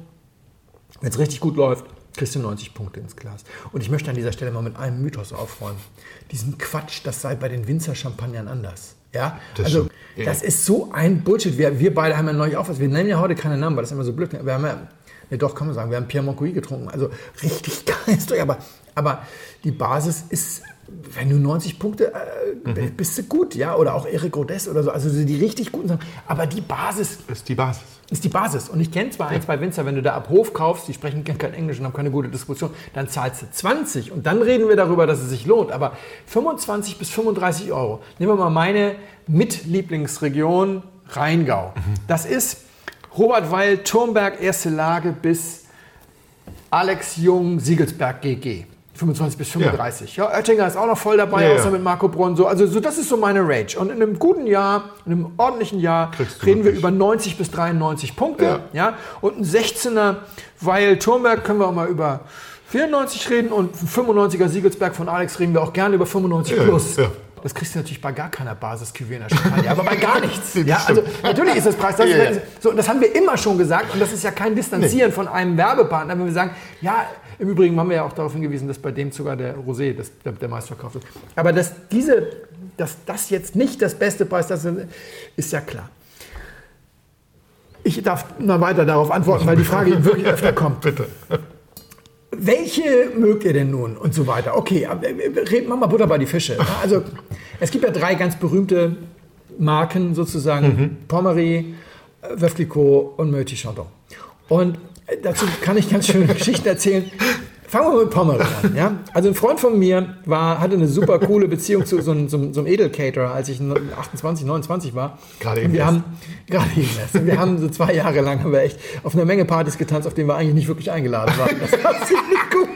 wenn es richtig gut läuft, kriegst du 90 Punkte ins Glas. Und ich möchte an dieser Stelle mal mit einem Mythos aufräumen. Diesen Quatsch, das sei bei den Winzer-Champagnern anders. Ja, das also das ist so ein Bullshit. Wir, wir beide haben ja neulich auch was. Wir nennen ja heute keine Namen, weil das ist immer so blöd. Wir haben ja, ne, doch, kann man sagen, wir haben Pierre Moncoui getrunken. Also richtig geil. Aber, aber die Basis ist wenn du 90 Punkte, äh, mhm. bist du gut, ja, oder auch Eric Rodess oder so, also die richtig guten Sachen. Aber die Basis ist die Basis. Ist die Basis. Und ich kenne zwar ein, zwei Winzer, wenn du da ab Hof kaufst, die sprechen kein Englisch und haben keine gute Diskussion, dann zahlst du 20 und dann reden wir darüber, dass es sich lohnt. Aber 25 bis 35 Euro. Nehmen wir mal meine Mitlieblingsregion Rheingau. Mhm. Das ist Robert Weil, Turmberg, erste Lage bis Alex Jung, Siegelsberg, GG. 25 bis 35. Ja. ja, Oettinger ist auch noch voll dabei, ja, außer ja. mit Marco Bronn. So. Also so, das ist so meine Range. Und in einem guten Jahr, in einem ordentlichen Jahr, reden wir über 90 bis 93 Punkte. Ja. Und ein 16er, weil Turmberg können wir auch mal über 94 reden und ein 95er Siegelsberg von Alex reden wir auch gerne über 95 plus. Das kriegst du natürlich bei gar keiner basis in der Champagne, aber bei gar nichts. ja, also natürlich ist das Preis. Das, ist, so, das haben wir immer schon gesagt und das ist ja kein Distanzieren nee. von einem Werbepartner, wenn wir sagen, ja, im Übrigen haben wir ja auch darauf hingewiesen, dass bei dem sogar der Rosé das, der, der meistverkaufte ist. Aber dass, diese, dass das jetzt nicht das beste Preis ist, ist ja klar. Ich darf mal weiter darauf antworten, weil die Frage wirklich öfter kommt. Bitte. Welche mögt ihr denn nun? Und so weiter. Okay, reden wir mal Butter bei die Fische. Also, es gibt ja drei ganz berühmte Marken sozusagen: mhm. Pommery, Veuve Clicquot und Meutier Chandon. Und dazu kann ich ganz schöne Geschichten erzählen. Fangen wir mit Pommery an. Ja? Also ein Freund von mir war, hatte eine super coole Beziehung zu so einem, so einem Edelcaterer, als ich 28, 29 war. Gerade eben. Wir haben, gerade eben erst. Wir haben so zwei Jahre lang haben wir echt auf einer Menge Partys getanzt, auf denen wir eigentlich nicht wirklich eingeladen waren. Das war ziemlich cool.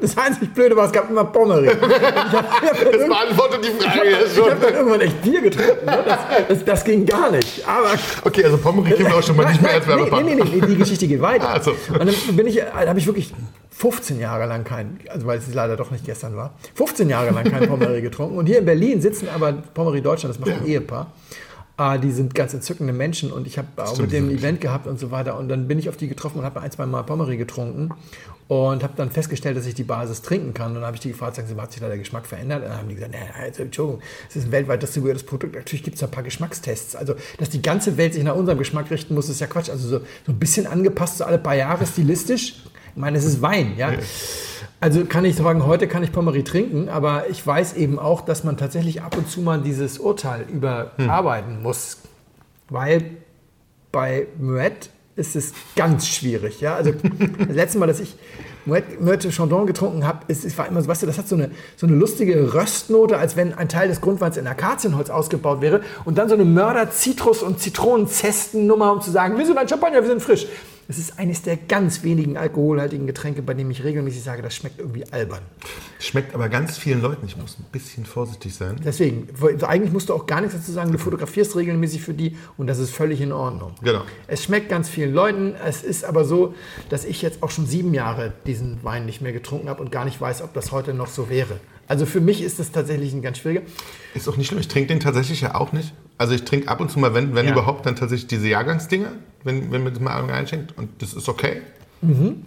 Das einzig Blöde war, es gab immer Pommery. das beantwortet die Frage ich, schon. Ich habe dann irgendwann echt Bier getrunken. Ne? Das, das, das, ging gar nicht. Aber okay, also Pommery kennen wir auch schon mal nicht mehr als Werbepartner. Nee, nee, nee, die Geschichte geht weiter. Also. Und dann bin ich, habe ich wirklich 15 Jahre lang kein, also weil es leider doch nicht gestern war, 15 Jahre lang kein Pommery getrunken. Und hier in Berlin sitzen aber Pommery Deutschland, das macht ein Ehepaar. Ah, die sind ganz entzückende Menschen und ich habe auch mit dem Event gehabt und so weiter. Und dann bin ich auf die getroffen und habe ein, zwei Mal Pommery getrunken und habe dann festgestellt, dass ich die Basis trinken kann. Und dann habe ich die gefragt, sagen sie, hat sich da der Geschmack verändert? Und dann haben die gesagt, naja, also, Entschuldigung, es ist ein weltweit distribuiertes Produkt. Natürlich gibt es ein paar Geschmackstests. Also, dass die ganze Welt sich nach unserem Geschmack richten muss, ist ja Quatsch. Also so, so ein bisschen angepasst, so alle paar Jahre stilistisch. Ich meine, es ist Wein, ja. Also kann ich sagen, heute kann ich Pommery trinken, aber ich weiß eben auch, dass man tatsächlich ab und zu mal dieses Urteil überarbeiten hm. muss. Weil bei Moet ist es ganz schwierig. Ja? Also das letzte Mal, dass ich Moet Chandon getrunken habe, ist, ist, war immer so, weißt du, das hat so eine, so eine lustige Röstnote, als wenn ein Teil des Grundweins in Akazienholz ausgebaut wäre und dann so eine Mörder-Zitrus- und Zitronenzesten-Nummer, um zu sagen, wir sind ein Champagner, wir sind frisch. Es ist eines der ganz wenigen alkoholhaltigen Getränke, bei dem ich regelmäßig sage, das schmeckt irgendwie albern. Schmeckt aber ganz vielen Leuten. Ich muss ein bisschen vorsichtig sein. Deswegen, eigentlich musst du auch gar nichts dazu sagen. Du fotografierst regelmäßig für die und das ist völlig in Ordnung. Genau. Es schmeckt ganz vielen Leuten. Es ist aber so, dass ich jetzt auch schon sieben Jahre diesen Wein nicht mehr getrunken habe und gar nicht weiß, ob das heute noch so wäre. Also für mich ist das tatsächlich ein ganz schwieriger. Ist auch nicht schlimm. Ich trinke den tatsächlich ja auch nicht. Also ich trinke ab und zu mal, wenn, wenn ja. überhaupt, dann tatsächlich diese Jahrgangsdinger, wenn, wenn man das mal einschenkt. Und das ist okay. Mhm.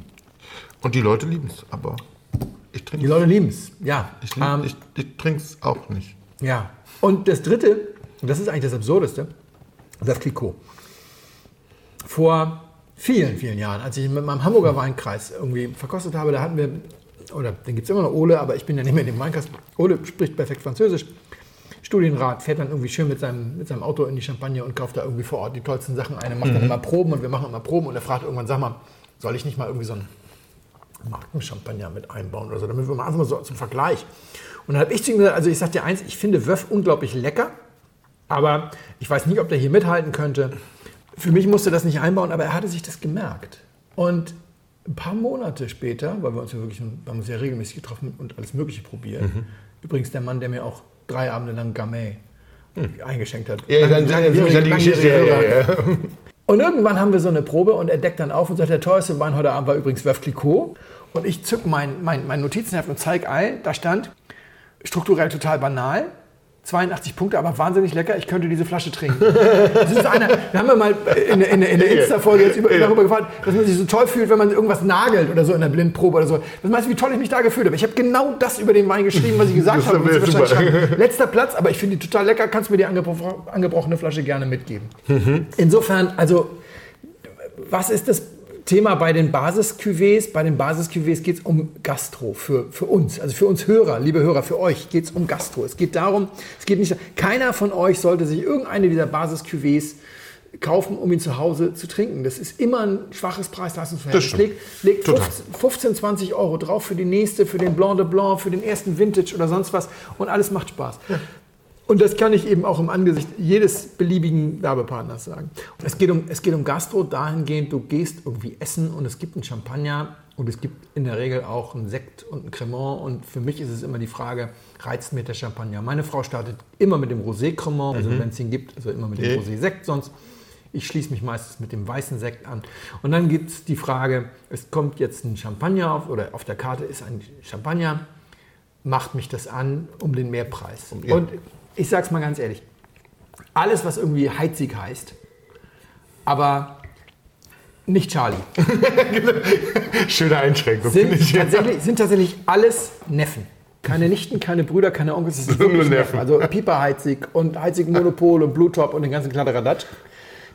Und die Leute lieben es, aber ich trinke Die Leute lieben es, ja. Ich, ähm, ich, ich trinke es auch nicht. Ja. Und das Dritte, und das ist eigentlich das Absurdeste, das Clicquot. Vor vielen, vielen Jahren, als ich mit meinem Hamburger Weinkreis irgendwie verkostet habe, da hatten wir, oder den gibt es immer noch Ole, aber ich bin ja nicht mehr in dem Weinkreis. Ole spricht perfekt Französisch. Studienrat fährt dann irgendwie schön mit seinem, mit seinem Auto in die Champagne und kauft da irgendwie vor Ort die tollsten Sachen ein. Er macht dann immer Proben und wir machen immer Proben und er fragt irgendwann, sag mal, soll ich nicht mal irgendwie so einen Markenchampagner mit einbauen oder so, damit wir mal einfach mal so zum Vergleich. Und dann habe ich zu ihm gesagt, also ich sage dir eins, ich finde Wöff unglaublich lecker, aber ich weiß nicht, ob der hier mithalten könnte. Für mich musste das nicht einbauen, aber er hatte sich das gemerkt. Und ein paar Monate später, weil wir uns ja wirklich, wir haben uns ja regelmäßig getroffen und alles Mögliche probiert. Mhm. Übrigens der Mann, der mir auch drei Abende lang Gamay eingeschenkt hat. Hm. Ja, dann, dann, dann die Geschichte. Ja, ja, ja. Und irgendwann haben wir so eine Probe und er deckt dann auf und sagt, der teuerste Wein heute Abend war übrigens Veuve Clicquot. Und ich zück mein, mein, mein Notizenheft und zeig ein, da stand, strukturell total banal, 82 Punkte, aber wahnsinnig lecker, ich könnte diese Flasche trinken. Das ist einer, wir haben ja mal in, in, in der Insta-Folge jetzt über, darüber gefragt, dass man sich so toll fühlt, wenn man irgendwas nagelt oder so in der Blindprobe oder so. Was meinst du, wie toll ich mich da gefühlt habe? Ich habe genau das über den Wein geschrieben, was ich gesagt habe. Letzter Platz, aber ich finde die total lecker, kannst du mir die angebro angebrochene Flasche gerne mitgeben. Insofern, also was ist das Thema bei den Basis-Cuvées? Bei den Basis-Cuvées geht es um Gastro für, für uns, also für uns Hörer, liebe Hörer, für euch geht es um Gastro. Es geht darum, es geht nicht, keiner von euch sollte sich irgendeine dieser Basis-Cuvées kaufen, um ihn zu Hause zu trinken. Das ist immer ein schwaches Preis-Leistungsverhältnis. Das stimmt. Legt, legt Total. 15, 15, 20 Euro drauf für die nächste, für den Blanc de Blanc, für den ersten Vintage oder sonst was und alles macht Spaß. Und das kann ich eben auch im Angesicht jedes beliebigen Werbepartners sagen. Es geht um, es geht um Gastro dahingehend, du gehst irgendwie essen und es gibt einen Champagner und es gibt in der Regel auch einen Sekt und einen Cremant. Und für mich ist es immer die Frage, reizt mir der Champagner? Meine Frau startet immer mit dem Rosé Cremant, also wenn es ihn gibt, also immer mit dem Ja. Rosé Sekt sonst. Ich schließe mich meistens mit dem weißen Sekt an. Und dann gibt es die Frage, es kommt jetzt ein Champagner auf oder auf der Karte ist ein Champagner macht mich das an um den Mehrpreis. Ja. Und ich sage es mal ganz ehrlich, alles, was irgendwie Heizig heißt, aber nicht Charlie, Schöne Einschränkung. sind finde ich. tatsächlich, sind tatsächlich alles Neffen. Keine Nichten, keine Brüder, keine Onkels, das sind Nur wirklich Neffen. Also Pieper Heizig und Heizig Monopol und Bluetop und den ganzen Kladderadatsch.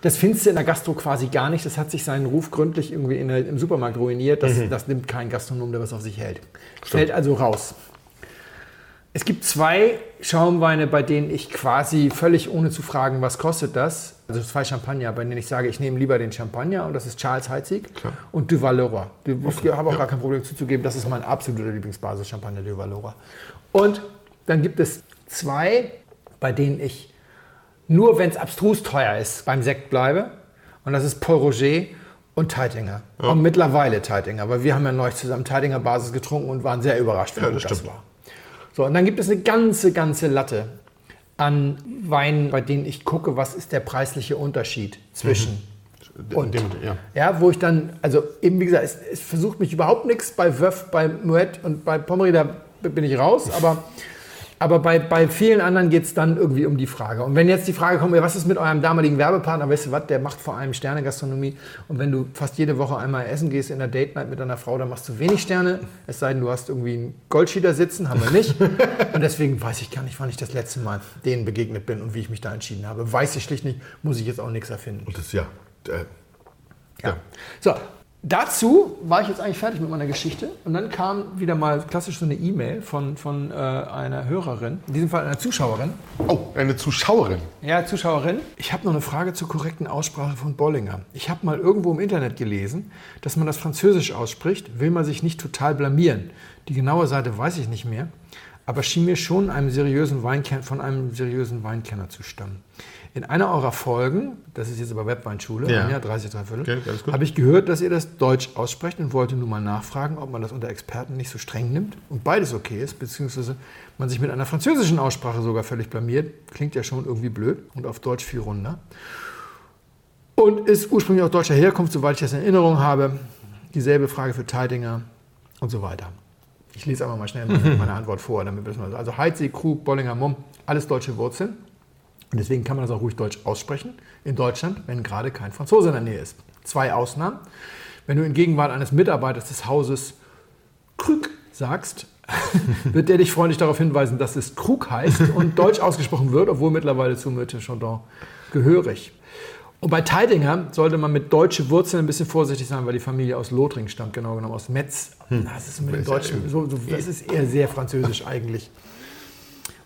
Das findest du in der Gastro quasi gar nicht. Das hat sich seinen Ruf gründlich irgendwie in der, im Supermarkt ruiniert. Das, Mhm. das nimmt kein Gastronom, der was auf sich hält. Fällt also raus. Es gibt zwei Schaumweine, bei denen ich quasi völlig ohne zu fragen, was kostet das, also zwei Champagner, bei denen ich sage, ich nehme lieber den Champagner und das ist Charles Heizig Klar. und Du Valeroy. Du- Ich habe auch gar kein Problem zuzugeben, das ist mein absoluter Lieblingsbasis-Champagner, Du Valeroy. Und dann gibt es zwei, bei denen ich nur, wenn es abstrus teuer ist, beim Sekt bleibe. Und das ist Paul Roger und Teitinger. Und mittlerweile Teitinger, weil wir haben ja neulich zusammen Teitinger Basis getrunken und waren sehr überrascht, wie Ja, gut das das war. So, und dann gibt es eine ganze, ganze Latte an Weinen, bei denen ich gucke, was ist der preisliche Unterschied zwischen Und dem, ja. ja, wo ich dann, also eben wie gesagt, es, es versucht mich überhaupt nichts bei Wöff, bei Moet und bei Pommery, da bin ich raus, aber, aber bei, bei vielen anderen geht es dann irgendwie um die Frage. Und wenn jetzt die Frage kommt, was ist mit eurem damaligen Werbepartner, weißt du was, der macht vor allem Sterne-Gastronomie und wenn du fast jede Woche einmal essen gehst in der Date Night mit deiner Frau, dann machst du wenig Sterne, es sei denn, du hast irgendwie einen Goldschieder sitzen, haben wir nicht. und deswegen weiß ich gar nicht, wann ich das letzte Mal denen begegnet bin und wie ich mich da entschieden habe. Weiß ich schlicht nicht, muss ich jetzt auch nichts erfinden. Und das, ja. Äh, Ja. So, dazu war ich jetzt eigentlich fertig mit meiner Geschichte und dann kam wieder mal klassisch so eine E-Mail von, von äh, einer Hörerin, in diesem Fall einer Zuschauerin. oh, eine Zuschauerin. Ja, Zuschauerin. Ich habe noch eine Frage zur korrekten Aussprache von Bollinger. Ich habe mal irgendwo im Internet gelesen, dass man das Französisch ausspricht, will man sich nicht total blamieren. Die genaue Seite weiß ich nicht mehr, aber schien mir schon einem seriösen Weinken von einem seriösen Weinkenner zu stammen. In einer eurer Folgen, das ist jetzt aber Webweinschule, Ja. ja. 30 Dreiviertel, Okay, habe ich gehört, dass ihr das Deutsch aussprecht und wollte nur mal nachfragen, ob man das unter Experten nicht so streng nimmt und beides okay ist, beziehungsweise man sich mit einer französischen Aussprache sogar völlig blamiert. Klingt ja schon irgendwie blöd und auf Deutsch viel runder. Und ist ursprünglich aus deutscher Herkunft, soweit ich das in Erinnerung habe. Dieselbe Frage für Teidinger und so weiter. Ich lese aber mal schnell meine, Antwort vor, damit wissen wir das. Also Heidsee, Krug, Bollinger, Mumm, alles deutsche Wurzeln. Und deswegen kann man das auch ruhig deutsch aussprechen in Deutschland, wenn gerade kein Franzose in der Nähe ist. Zwei Ausnahmen. Wenn du in Gegenwart eines Mitarbeiters des Hauses Krug sagst, wird der dich freundlich darauf hinweisen, dass es Krug heißt und deutsch ausgesprochen wird, obwohl mittlerweile zu Mitte Chandon gehörig. Und bei Teidinger sollte man mit deutsche Wurzeln ein bisschen vorsichtig sein, weil die Familie aus Lothringen stammt, genau genommen aus Metz. Das ist mit dem Deutschen, so, so, das ist eher sehr französisch eigentlich.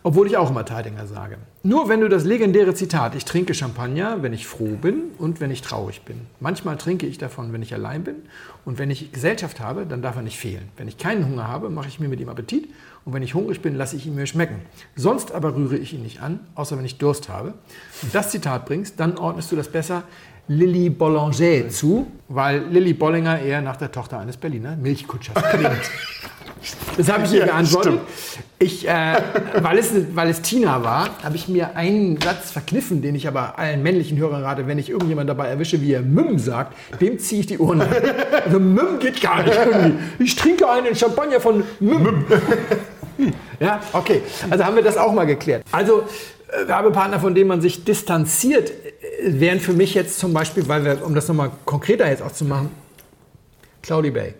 Obwohl ich auch immer Teidinger sage. Nur wenn du das legendäre Zitat, ich trinke Champagner, wenn ich froh bin und wenn ich traurig bin. Manchmal trinke ich davon, wenn ich allein bin. Und wenn ich Gesellschaft habe, dann darf er nicht fehlen. Wenn ich keinen Hunger habe, mache ich mir mit ihm Appetit. Und wenn ich hungrig bin, lasse ich ihn mir schmecken. Sonst aber rühre ich ihn nicht an, außer wenn ich Durst habe. Und das Zitat bringst, dann ordnest du das besser Lilly Boulanger zu, weil Lilly Bollinger eher nach der Tochter eines Berliner Milchkutschers klingt. Das habe ich ihr Ja, geantwortet. Ich, äh, weil, es, weil es Tina war, habe ich mir einen Satz verkniffen, den ich aber allen männlichen Hörern rate, wenn ich irgendjemand dabei erwische, wie er Müm sagt, dem ziehe ich die Ohren ein. Also Müm geht gar nicht irgendwie. Ich trinke einen Champagner von Müm. Ja, okay. Also haben wir das auch mal geklärt. Also äh, Werbepartner, von denen man sich distanziert, äh, wären für mich jetzt zum Beispiel, weil wir, um das nochmal konkreter jetzt auch zu machen, Cloudy Bay.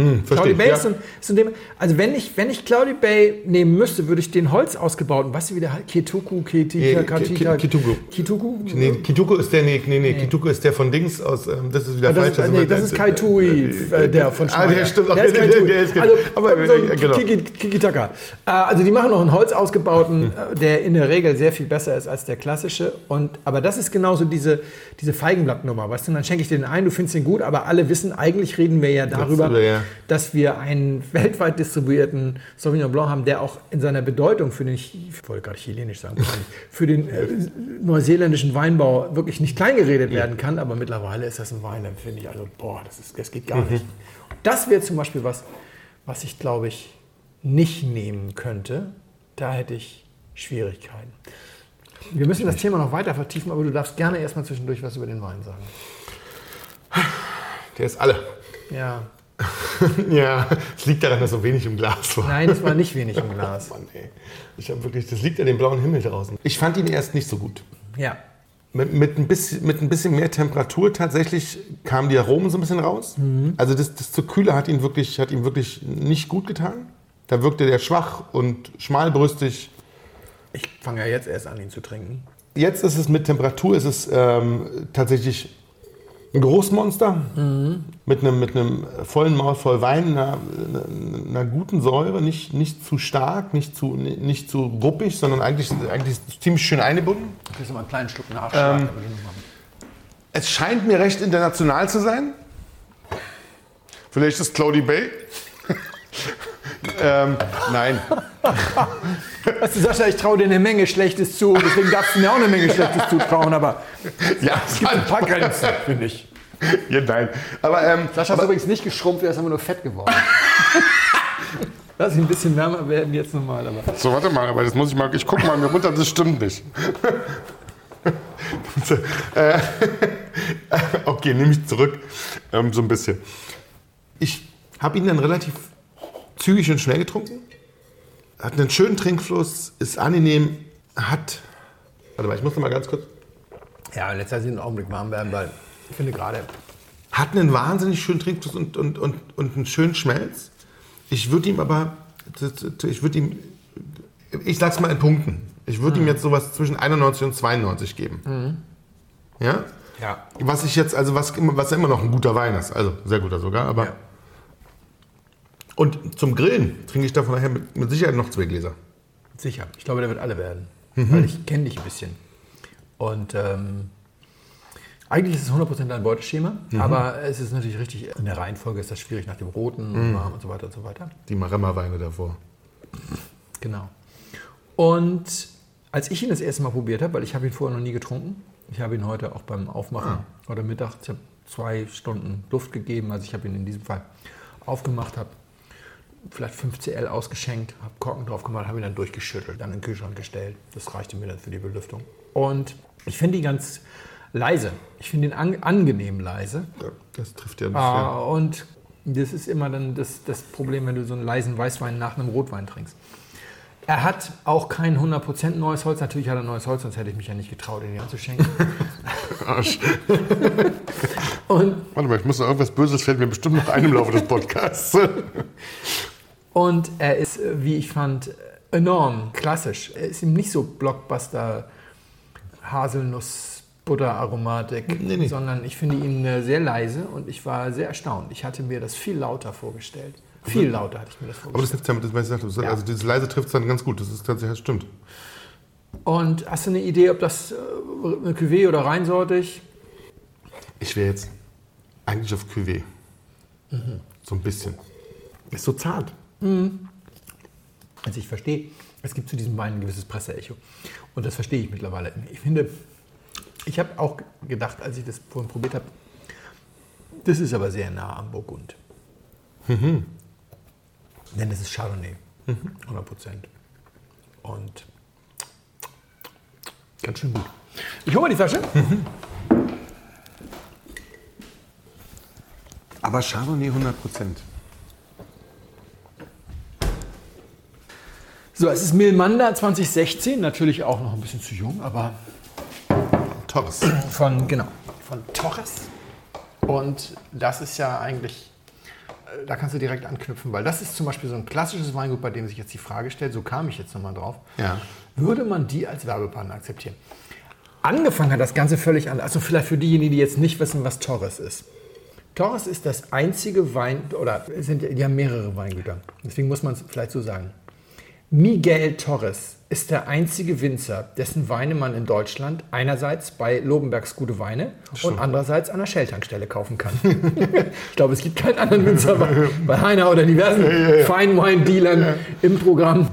Hm, Cloudy. Bay Ja. ist ein, ist ein Thema. Also wenn ich, wenn ich Cloudy Bay nehmen müsste, würde ich den Holz ausgebauten, weißt du wie der heißt? Kituku, Ketika, Nee, Katika, Ki- Kituku. Kituku? Nee, Kituko ist der, nee, nee, nee, Kituko ist der von Dings aus, ähm, das ist wieder Ah, das, falsch. ist, nee, das ist Kaitui, äh, der von Ah, Schneider. der stimmt. Der okay, ist der, Kaitui. der ist also, aber, so äh, genau. Kiki- Kikitaka. Äh, Also die machen noch einen Holz ausgebauten, äh, der in der Regel sehr viel besser ist als der klassische. Und, aber das ist genauso diese, diese Feigenblattnummer. Weißt du, dann schenke ich dir den ein, du findest den gut, aber alle wissen, eigentlich reden wir ja darüber. Dass wir einen weltweit distribuierten Sauvignon Blanc haben, der auch in seiner Bedeutung für den, ich wollte gerade chilenisch sagen, für den äh, neuseeländischen Weinbau wirklich nicht kleingeredet werden kann, aber mittlerweile ist das ein Wein, dann finde ich, also, boah, das, ist, das geht gar nicht. Das wäre zum Beispiel was, was ich glaube ich nicht nehmen könnte. Da hätte ich Schwierigkeiten. Wir müssen das Thema noch weiter vertiefen, aber du darfst gerne erstmal zwischendurch was über den Wein sagen. Der ist alle. Ja, Ja, es liegt daran, dass so wenig im Glas war. nein, es war nicht wenig im Glas. Mann, ey. Ich habe wirklich, das liegt an dem blauen Himmel draußen. Ich fand ihn erst nicht so gut. Ja, Mit, mit, ein bisschen, mit ein bisschen mehr Temperatur tatsächlich kamen die Aromen so ein bisschen raus. Also das, das zu kühle hat ihn, wirklich, hat ihm wirklich nicht gut getan. Da wirkte der schwach und schmalbrüstig. ich fange ja jetzt erst an, ihn zu trinken. Jetzt ist es mit Temperatur, ist es ähm, tatsächlich ein Geruchsmonster mit, einem, mit einem vollen Maul voll Wein, einer, einer guten Säure, nicht, nicht zu stark, nicht zu, nicht zu ruppig, sondern eigentlich, eigentlich ziemlich schön eingebunden. Du mal einen kleinen Schluck nachschlagen? Es scheint mir recht international zu sein. Vielleicht ist Cloudy Bay. Ähm, nein. Weißt du, Sascha, ich traue dir eine Menge Schlechtes zu, deswegen darfst du mir auch eine Menge Schlechtes zutrauen, aber Ja, es gibt ein paar Grenzen, finde ich. ja, nein. Aber, ähm, Sascha ist übrigens nicht geschrumpft, er ist einfach nur fett geworden. Lass ihn ein bisschen wärmer werden jetzt nochmal, aber. so, warte mal, aber das muss ich mal. Ich gucke mal mir runter, das stimmt nicht. Äh, okay, nehme ich zurück. Ähm, so ein bisschen. Ich habe ihn dann relativ zügig und schnell getrunken. Hat einen schönen Trinkfluss, ist angenehm, hat. Warte mal, ich muss noch mal ganz kurz. Ja, jetzt lass ich einen Augenblick warm werden, weil ich finde gerade. Hat einen wahnsinnig schönen Trinkfluss und, und, und, und einen schönen Schmelz. Ich würde ihm aber, ich würde ihm, ich sag's mal in Punkten. Ich würde ihm jetzt sowas zwischen 91 und 92 geben. Ja? Ja. Was ich jetzt, also was, immer- was immer noch ein guter Wein ist, also sehr guter sogar, aber. Ja. Und zum Grillen trinke ich davon nachher mit, mit Sicherheit noch zwei Gläser. Sicher. Ich glaube, der wird alle werden. Weil ich kenne dich ein bisschen. Und ähm, eigentlich ist es 100% dein Beuteschema, aber es ist natürlich richtig, in der Reihenfolge ist das schwierig nach dem Roten und Warm und so weiter und so weiter. Die Maremma-Weine davor. Genau. Und als ich ihn das erste Mal probiert habe, weil ich habe ihn vorher noch nie getrunken, ich habe ihn heute auch beim Aufmachen oder Mittag, ich habe zwei Stunden Luft gegeben, also ich habe ihn in diesem Fall aufgemacht, habe vielleicht 5 CL ausgeschenkt, habe Korken drauf gemacht, habe ihn dann durchgeschüttelt, dann in den Kühlschrank gestellt. Das reichte mir dann für die Belüftung. Und ich finde ihn ganz leise. Ich finde ihn an, angenehm leise. Ja, das trifft ja ein bisschen. Ah, und das ist immer dann das, das Problem, wenn du so einen leisen Weißwein nach einem Rotwein trinkst. Er hat auch kein 100% neues Holz. Natürlich hat er neues Holz, sonst hätte ich mich ja nicht getraut, ihn hier anzuschenken. Arsch. Und, Warte mal, ich muss noch irgendwas Böses fällt mir bestimmt noch ein im Laufe des Podcasts. und er ist, äh, wie ich fand, enorm klassisch. Er ist ihm nicht so Blockbuster, Haselnuss, Butteraromatik, Nee, nee. sondern ich finde ihn äh, sehr leise und ich war sehr erstaunt. Ich hatte mir das viel lauter vorgestellt. Viel lauter hatte ich mir das Aber das vorgestellt. trifft ja mit das, was ich sagte. Ja. Also dieses leise trifft es dann ganz gut. Das ist tatsächlich, das stimmt. Und hast du eine Idee, ob das äh, eine Cuvée oder reinsortig? Ich wäre jetzt eigentlich auf Cuvée. So ein bisschen. Ist so zart. Also ich verstehe, es gibt zu diesem Wein ein gewisses Presseecho. Und das verstehe ich mittlerweile. Ich finde, ich habe auch gedacht, als ich das vorhin probiert habe, das ist aber sehr nah am Burgund. Denn das ist Chardonnay. 100 Prozent. Und ganz schön gut. Ich hole mal die Flasche. Aber Chardonnay 100 Prozent. So, es ist Milmanda 2016, natürlich auch noch ein bisschen zu jung, aber Torres. von, genau, von Torres. Und das ist ja eigentlich, äh, da kannst du direkt anknüpfen, weil das ist zum Beispiel so ein klassisches Weingut, bei dem sich jetzt die Frage stellt, so kam ich jetzt nochmal drauf, Ja. würde man die als Werbepartner akzeptieren? Angefangen hat das Ganze völlig anders. Also vielleicht für diejenigen, die jetzt nicht wissen, was Torres ist. Torres ist das einzige Wein, oder es sind, die haben mehrere Weingüter. Deswegen muss man es vielleicht so sagen. Miguel Torres ist der einzige Winzer, dessen Weine man in Deutschland einerseits bei Lobenbergs Gute Weine und andererseits an der Shell-Tankstelle kaufen kann. ich glaube, es gibt keinen anderen Winzer bei, bei Heiner oder diversen Feinwein-Dealern im Programm,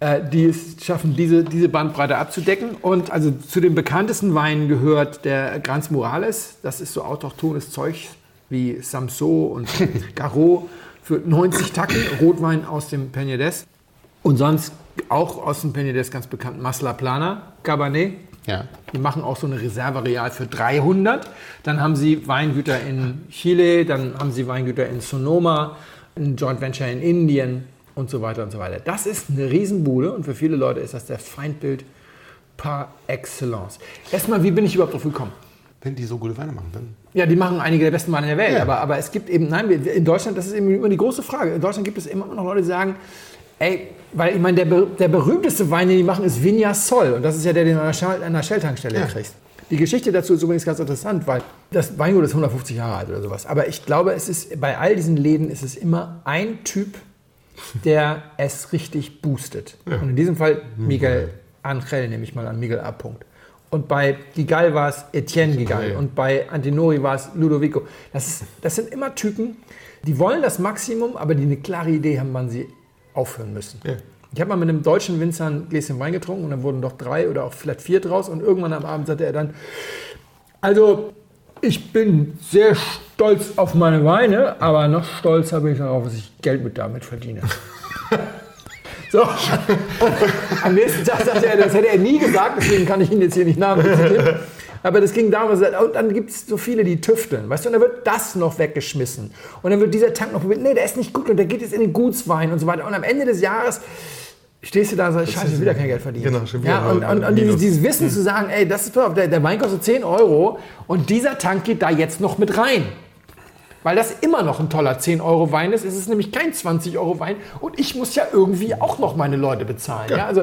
äh, die es schaffen, diese, diese Bandbreite abzudecken. Und also zu den bekanntesten Weinen gehört der Granz Morales. Das ist so autochthones Zeug wie Samso und Garot für 90 Tacken, Rotwein aus dem Penedès. Und sonst auch aus dem Penedès ganz bekannt Masla Plana, Cabernet. Ja. Die machen auch so eine Reservereal für 300. Dann haben sie Weingüter in Chile, dann haben sie Weingüter in Sonoma, ein Joint Venture in Indien und so weiter und so weiter. Das ist eine Riesenbude und für viele Leute ist das der Feindbild par excellence. Erstmal, wie bin ich überhaupt drauf gekommen? Wenn die so gute Weine machen, dann. Ja, die machen einige der besten Weine der Welt, Ja. aber, aber es gibt eben, nein, in Deutschland, das ist eben immer die große Frage. In Deutschland gibt es immer noch Leute, die sagen, ey, weil ich meine, der, der berühmteste Wein, den die machen, ist Vigna Sol und das ist ja der, den du an der Shell-Tankstelle Ja. kriegst. Die Geschichte dazu ist übrigens ganz interessant, weil das Weingut ist 150 Jahre alt oder sowas. Aber ich glaube, es ist bei all diesen Läden ist es immer ein Typ, der es richtig boostet. Und in diesem Fall Miguel Angel, nehme ich mal an, Miguel A. Punkt. Und bei Gigal war es Etienne Gigal Ja. und bei Antinori war es Ludovico. Das, ist, das sind immer Typen, die wollen das Maximum, aber die eine klare Idee haben, wann sie aufhören müssen. Ja. Ich habe mal mit einem deutschen Winzer ein Gläschen Wein getrunken und dann wurden doch drei oder auch vielleicht vier draus und irgendwann am Abend sagte er dann, also ich bin sehr stolz auf meine Weine, aber noch stolzer bin ich darauf, dass ich Geld mit damit verdiene. So, am nächsten Tag sagte er, das hätte er nie gesagt, deswegen kann ich ihn jetzt hier nicht zitieren. Aber das ging darum, er- und dann gibt es so viele, die tüfteln, weißt du, und dann wird das noch weggeschmissen. Und dann wird dieser Tank noch probiert, nee, der ist nicht gut und der geht jetzt in den Gutswein und so weiter. Und am Ende des Jahres stehst du da und sagst, scheiße, ich will wieder kein Geld verdienen. Genau, schon wieder ja, und, und, und dieses, dieses Wissen zu sagen, ey, das ist pass auf, der, der Wein kostet 10 Euro und dieser Tank geht da jetzt noch mit rein. Weil das immer noch ein toller 10-Euro-Wein ist. Es ist nämlich kein 20-Euro-Wein. Und ich muss ja irgendwie auch noch meine Leute bezahlen. Ja. also,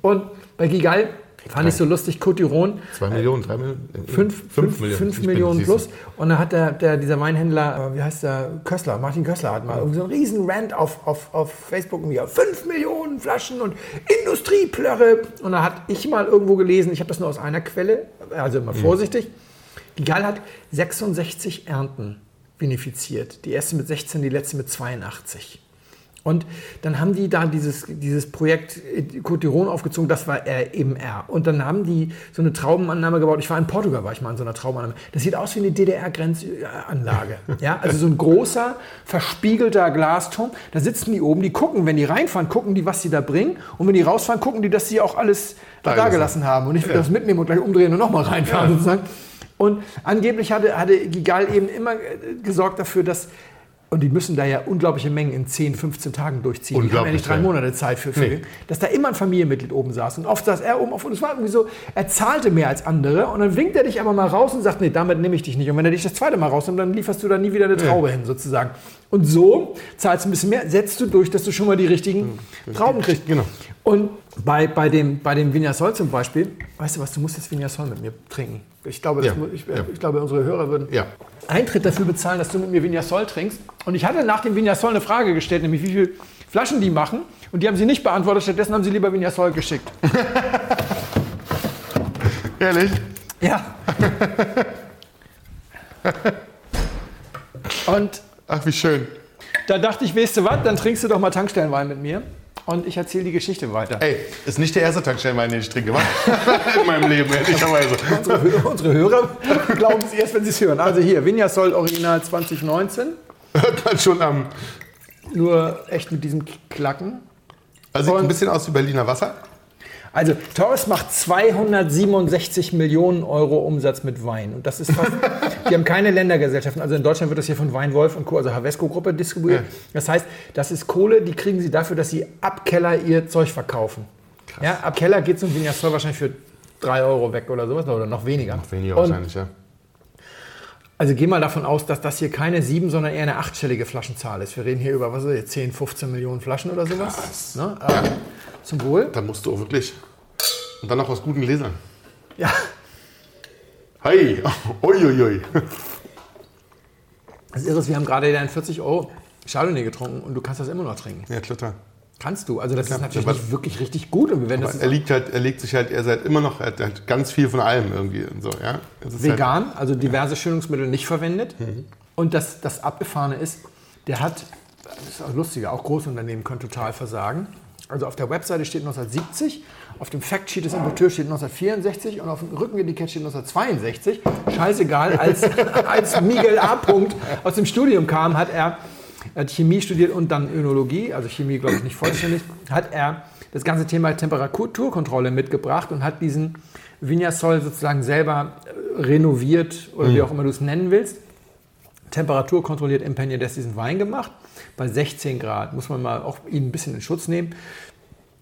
und bei Gigal fand ich so lustig, Côte d'Iron, Zwei Millionen, drei Millionen? äh, fünf, fünf, fünf Millionen siehst du. plus. Und dann hat der, der, dieser Weinhändler, äh, wie heißt der, Kössler, Martin Kössler, hat mal irgendwie so einen riesen Rant auf, auf, auf Facebook mir. Fünf Millionen Flaschen und Industrieplörre. Und da hat ich mal irgendwo gelesen, ich habe das nur aus einer Quelle, also immer vorsichtig. Gigal hat 66 Ernten vinifiziert. Die erste mit 16, die letzte mit 82. Und dann haben die da dieses, dieses Projekt Côte d'Iron aufgezogen, das war äh, eben R. Und dann haben die so eine Traubenannahme gebaut. Ich war in Portugal, war ich mal in so einer Traubenannahme. Das sieht aus wie eine DDR-Grenzanlage. Ja, also so ein großer, verspiegelter Glasturm. Da sitzen die oben, die gucken, wenn die reinfahren, gucken die, was sie da bringen. Und wenn die rausfahren, gucken die, dass sie auch alles da, Da gelassen haben. Und nicht das mitnehmen und gleich umdrehen und nochmal reinfahren sozusagen. Und angeblich hatte, hatte Gigal eben immer äh, gesorgt dafür, dass und die müssen da ja unglaubliche Mengen in 10, 15 Tagen durchziehen. Die haben ja nicht drei. Monate Zeit für, für Nee. dass da immer ein Familienmitglied oben saß. Und oft saß er oben auf und es war irgendwie so, er zahlte mehr als andere und dann winkt er dich aber mal raus und sagt, nee, damit nehme ich dich nicht. Und wenn er dich das zweite Mal rausnimmt, dann lieferst du da nie wieder eine Traube hin, sozusagen. Und so zahlst du ein bisschen mehr, setzt du durch, dass du schon mal die richtigen Trauben kriegst. Genau. Und bei, bei dem, bei dem Vignasol zum Beispiel, weißt du was, du musst das Vignasol mit mir trinken. Ich glaube, Ja, mu- ich, ja. ich glaube, unsere Hörer würden Ja. Eintritt dafür bezahlen, dass du mit mir Vignasol trinkst. Und ich hatte nach dem Vignasol eine Frage gestellt, nämlich wie viele Flaschen die machen. Und die haben sie nicht beantwortet, stattdessen haben sie lieber Vignasol geschickt. Ehrlich? Ja. Und Ach, wie schön. da dachte ich, weißt du was, dann trinkst du doch mal Tankstellenwein mit mir. Und ich erzähle die Geschichte weiter. Ey, ist nicht der erste Tankstellenwein, den ich trinke? In meinem Leben, ehrlicherweise. Unsere, unsere Hörer glauben es erst, wenn sie es hören. Also hier, Vignasol Original 2019. Hört man schon am. Nur echt mit diesem Klacken. Also sieht Und- ein bisschen aus wie Berliner Wasser. Also Torres macht 267 Millionen Euro Umsatz mit Wein. Und das ist fast. die haben keine Ländergesellschaften. Also in Deutschland wird das hier von Weinwolf und Co., also Havesco-Gruppe distribuiert. Ja. Das heißt, das ist Kohle, die kriegen sie dafür, dass sie ab Keller ihr Zeug verkaufen. Ja, ab Keller geht so ein Vignasol wahrscheinlich für 3 Euro weg oder sowas oder noch weniger. Weniger Und wahrscheinlich, ja. Also geh mal davon aus, dass das hier keine sieben, sondern eher eine achtstellige Flaschenzahl ist. Wir reden hier über, was ist das, jetzt, 10, 15 Millionen Flaschen oder sowas. Ne? Ähm, Zum Wohl. Da musst du auch wirklich. Und dann noch aus guten Gläsern. Ja. Hi! Uiuiui. Das Irre ist, wir haben gerade wieder einen 40 Euro Chardonnay getrunken und du kannst das immer noch trinken. Ja, total. Kannst du. Also das ist natürlich aber- nicht wirklich richtig gut und wir werden das Er liegt halt, er legt sich halt, er seid immer noch, er hat halt ganz viel von allem irgendwie so, ja. Vegan, also diverse Schönungsmittel nicht verwendet. Und das, das Abgefahrene ist, der hat, das ist auch lustiger, auch Großunternehmen können total versagen. Also auf der Webseite steht 1970, auf dem Factsheet des Importeurs steht 1964 und auf dem Rückenetikett steht 1962. Scheißegal, als, als Miguel A. Punkt aus dem Studium kam, hat er, er hat Chemie studiert und dann Önologie, also Chemie glaube ich nicht vollständig, hat er das ganze Thema Temperaturkontrolle mitgebracht und hat diesen Vignasol sozusagen selber äh, renoviert oder wie auch immer du es nennen willst. Temperatur kontrolliert im Peñades diesen Wein gemacht. Bei 16 Grad muss man mal auch ihn ein bisschen in Schutz nehmen.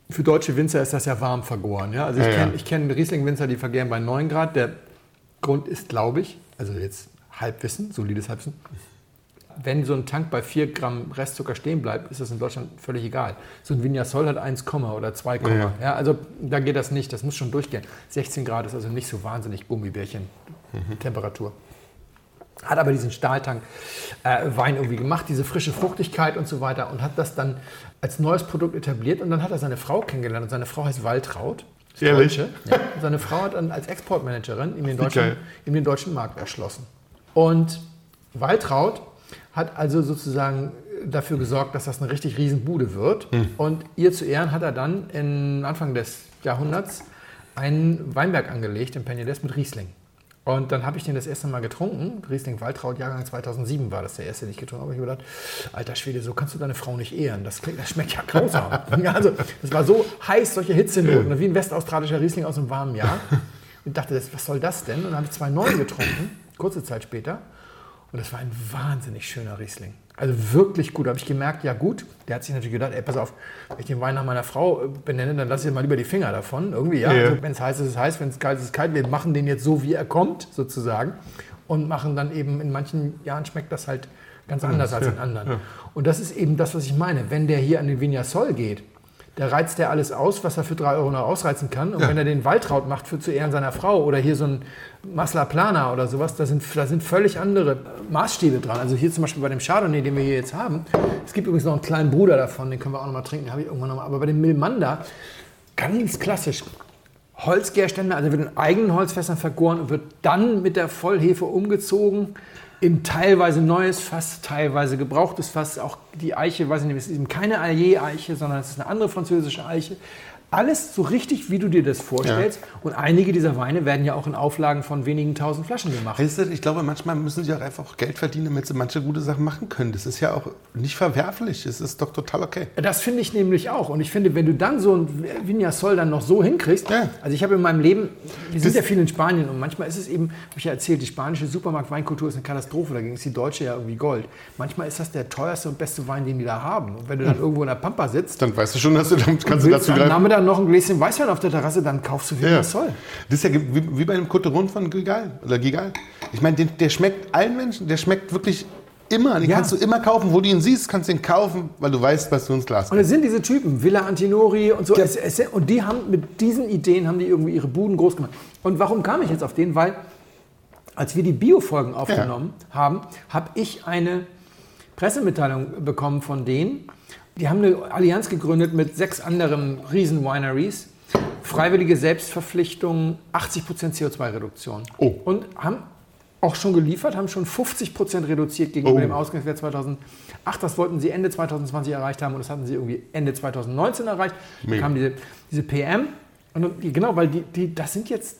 Für deutsche Winzer ist das ja warm vergoren. Ja? Also ich Ja, ja. kenne ich kenn Riesling-Winzer, die vergären bei 9 Grad. Der Grund ist, glaube ich, also jetzt Halbwissen, solides Halbwissen, wenn so ein Tank bei 4 Gramm Restzucker stehen bleibt, ist das in Deutschland völlig egal. So ein Vignasol hat 1, oder 2, Ja, ja. ja, also da geht das nicht, das muss schon durchgehen. 16 Grad ist also nicht so wahnsinnig Gummibärchen Temperatur. Hat aber diesen Stahltank äh, Wein irgendwie gemacht, diese frische Fruchtigkeit und so weiter und hat das dann als neues Produkt etabliert und dann hat er seine Frau kennengelernt und seine Frau heißt Waltraud. Ehrlich? Ja, seine Frau hat dann als Exportmanagerin ihm den, deutschen, ihm den deutschen Markt erschlossen. Und Waltraud hat also sozusagen dafür gesorgt, dass das eine richtig riesen Bude wird. Und ihr zu Ehren hat er dann in Anfang des Jahrhunderts einen Weinberg angelegt in Peñades mit Riesling. Und dann habe ich den das erste Mal getrunken. Riesling Waltraud, Jahrgang 2007 war das der erste, den ich getrunken habe. Ich habe gedacht, alter Schwede, so kannst du deine Frau nicht ehren. Das, klingt, das schmeckt ja grausam. Also, das war so heiß, solche Hitzenoten, wie ein westaustralischer Riesling aus einem warmen Jahr. Und dachte, das, was soll das denn? Und dann habe ich zwei neuen getrunken, kurze Zeit später. Und das war ein wahnsinnig schöner Riesling. Also wirklich gut. Da habe ich gemerkt, ja gut. Der hat sich natürlich gedacht, ey, pass auf, wenn ich den Wein nach meiner Frau äh, benenne, dann lasse ich mal lieber die Finger davon. Irgendwie, ja. Ja. Also, wenn es heiß ist, ist es heiß. Wenn es kalt ist, ist es kalt. Wir machen den jetzt so, wie er kommt, sozusagen. Und machen dann eben, in manchen Jahren schmeckt das halt ganz anders als in anderen. Und das ist eben das, was ich meine. Wenn der hier an den Vignasol geht, der reizt der alles aus, was er für drei Euro noch ausreizen kann. Und Ja. wenn er den Waltraud macht für zu Ehren seiner Frau oder hier so ein Masla Plana oder sowas, da sind, da sind völlig andere Maßstäbe dran. Also hier zum Beispiel bei dem Chardonnay, den wir hier jetzt haben. Es gibt übrigens noch einen kleinen Bruder davon, den können wir auch noch mal trinken, habe ich irgendwann noch mal. Aber bei dem Milmanda, ganz klassisch. Holzgärstände, also wird in eigenen Holzfässern vergoren und wird dann mit der Vollhefe umgezogen in teilweise neues Fass, teilweise gebrauchtes Fass. Auch die Eiche, weiß ich nicht, es ist eben keine Allier-Eiche, sondern es ist eine andere französische Eiche. Alles so richtig, wie du dir das vorstellst. Und einige dieser Weine werden ja auch in Auflagen von wenigen tausend Flaschen gemacht. Weißt du, ich glaube, manchmal müssen sie auch einfach Geld verdienen, damit sie manche gute Sachen machen können. Das ist ja auch nicht verwerflich. Es ist doch total okay. Das finde ich nämlich auch. Und ich finde, wenn du dann so ein Vignasol dann noch so hinkriegst, Ja. also ich habe in meinem Leben, wir sind Das- ja viel in Spanien und manchmal ist es eben, habe ich ja erzählt, die spanische Supermarktweinkultur ist eine Katastrophe, dagegen ist die deutsche ja irgendwie Gold. Manchmal ist das der teuerste und beste Wein, den die da haben. Und wenn du dann irgendwo in der Pampa sitzt, Dann weißt du schon, dass du dann kannst du dazu greifen. Nachmittag noch ein Gläschen Weißwein auf der Terrasse, dann kaufst du Ja. Vignasol. Das ist ja wie, wie bei dem Coteron von Gigal. Oder Gigal. Ich meine, der schmeckt allen Menschen, der schmeckt wirklich immer, den Ja. kannst du immer kaufen. Wo du ihn siehst, kannst du ihn kaufen, weil du weißt, was du ins Glas Und es sind diese Typen, Villa Antinori und so. Es, es, und die haben mit diesen Ideen haben die irgendwie ihre Buden groß gemacht. Und warum kam ich jetzt auf den? Weil als wir die Bio-Folgen aufgenommen haben, habe ich eine Pressemitteilung bekommen von denen. Die haben eine Allianz gegründet mit sechs anderen Riesen-Wineries. Freiwillige Selbstverpflichtung, 80% CO2-Reduktion. Oh. Und haben auch schon geliefert, haben schon 50% reduziert gegenüber Oh. dem Ausgangswert 2008. Das wollten sie Ende 2020 erreicht haben und das hatten sie irgendwie Ende 2019 erreicht. Dann Mega. kam diese, diese PM. Und dann- genau, weil die, die, das sind jetzt,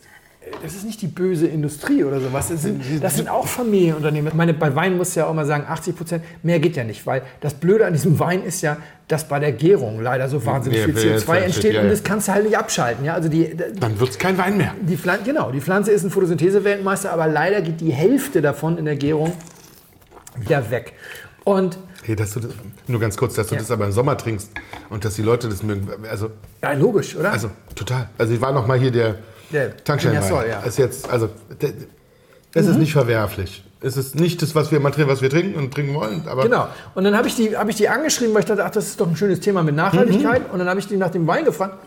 das ist nicht die böse Industrie oder sowas. Das sind, das sind auch Familienunternehmen. Ich meine, bei Wein musst du ja auch mal sagen, 80 Prozent, mehr geht ja nicht, weil das Blöde an diesem Wein ist ja, dass bei der Gärung leider so wahnsinnig Ja, viel ja, CO2 ja, entsteht ja, und das kannst du halt nicht abschalten. Ja? Also die, Dann wird es kein Wein mehr. die Pflanze, genau, die Pflanze ist ein Photosynthese-Weltmeister, aber leider geht die Hälfte davon in der Gärung wieder weg. Und Hey, dass du das, nur ganz kurz, dass du Ja. das aber im Sommer trinkst und dass die Leute das mögen. Also, ja, logisch, oder? also total. Also ich war noch mal hier der, Der Tankstellenwein. Ja. Ist jetzt, also es ist nicht verwerflich. Es ist nicht das, was wir mal trinken, was wir trinken und trinken wollen. Aber Genau. Und dann habe ich, die, hab ich die angeschrieben, weil ich dachte, ach, das ist doch ein schönes Thema mit Nachhaltigkeit. Mhm. Und dann habe ich die nach dem Wein gefragt.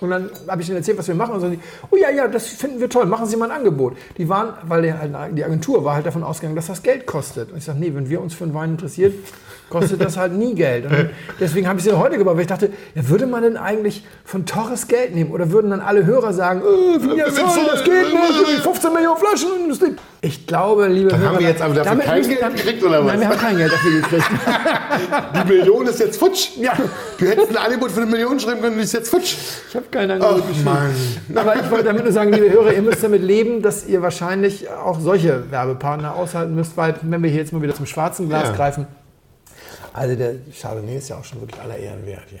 Und dann habe ich ihnen erzählt, was wir machen. Und so, die, oh ja, ja, das finden wir toll, machen Sie mal ein Angebot. Die waren, weil die, halt, die Agentur war halt davon ausgegangen, dass das Geld kostet. Und ich sage, nee, wenn wir uns für einen Wein interessiert, kostet das halt nie Geld. Und dann, deswegen habe ich sie heute gebaut, weil ich dachte, ja, würde man denn eigentlich von Torres Geld nehmen? Oder würden dann alle Hörer sagen, äh, wie das, soll, das geht nicht, 15 Millionen Flaschen Industrie. Ich glaube, liebe Dann Hörer, haben wir jetzt aber dafür kein Geld gekriegt, oder was? Nein, wir haben kein Geld dafür gekriegt. die Million ist jetzt futsch. Ja. Du hättest ein Angebot für eine Million schreiben können, die ist jetzt futsch. Ich habe kein Angebot geschrieben. Mann. Aber ich wollte damit nur sagen, liebe Hörer, ihr müsst damit leben, dass ihr wahrscheinlich auch solche Werbepartner aushalten müsst, weil wenn wir hier jetzt mal wieder zum schwarzen Glas Ja. greifen. Also der Chardonnay ist ja auch schon wirklich aller Ehren wert hier.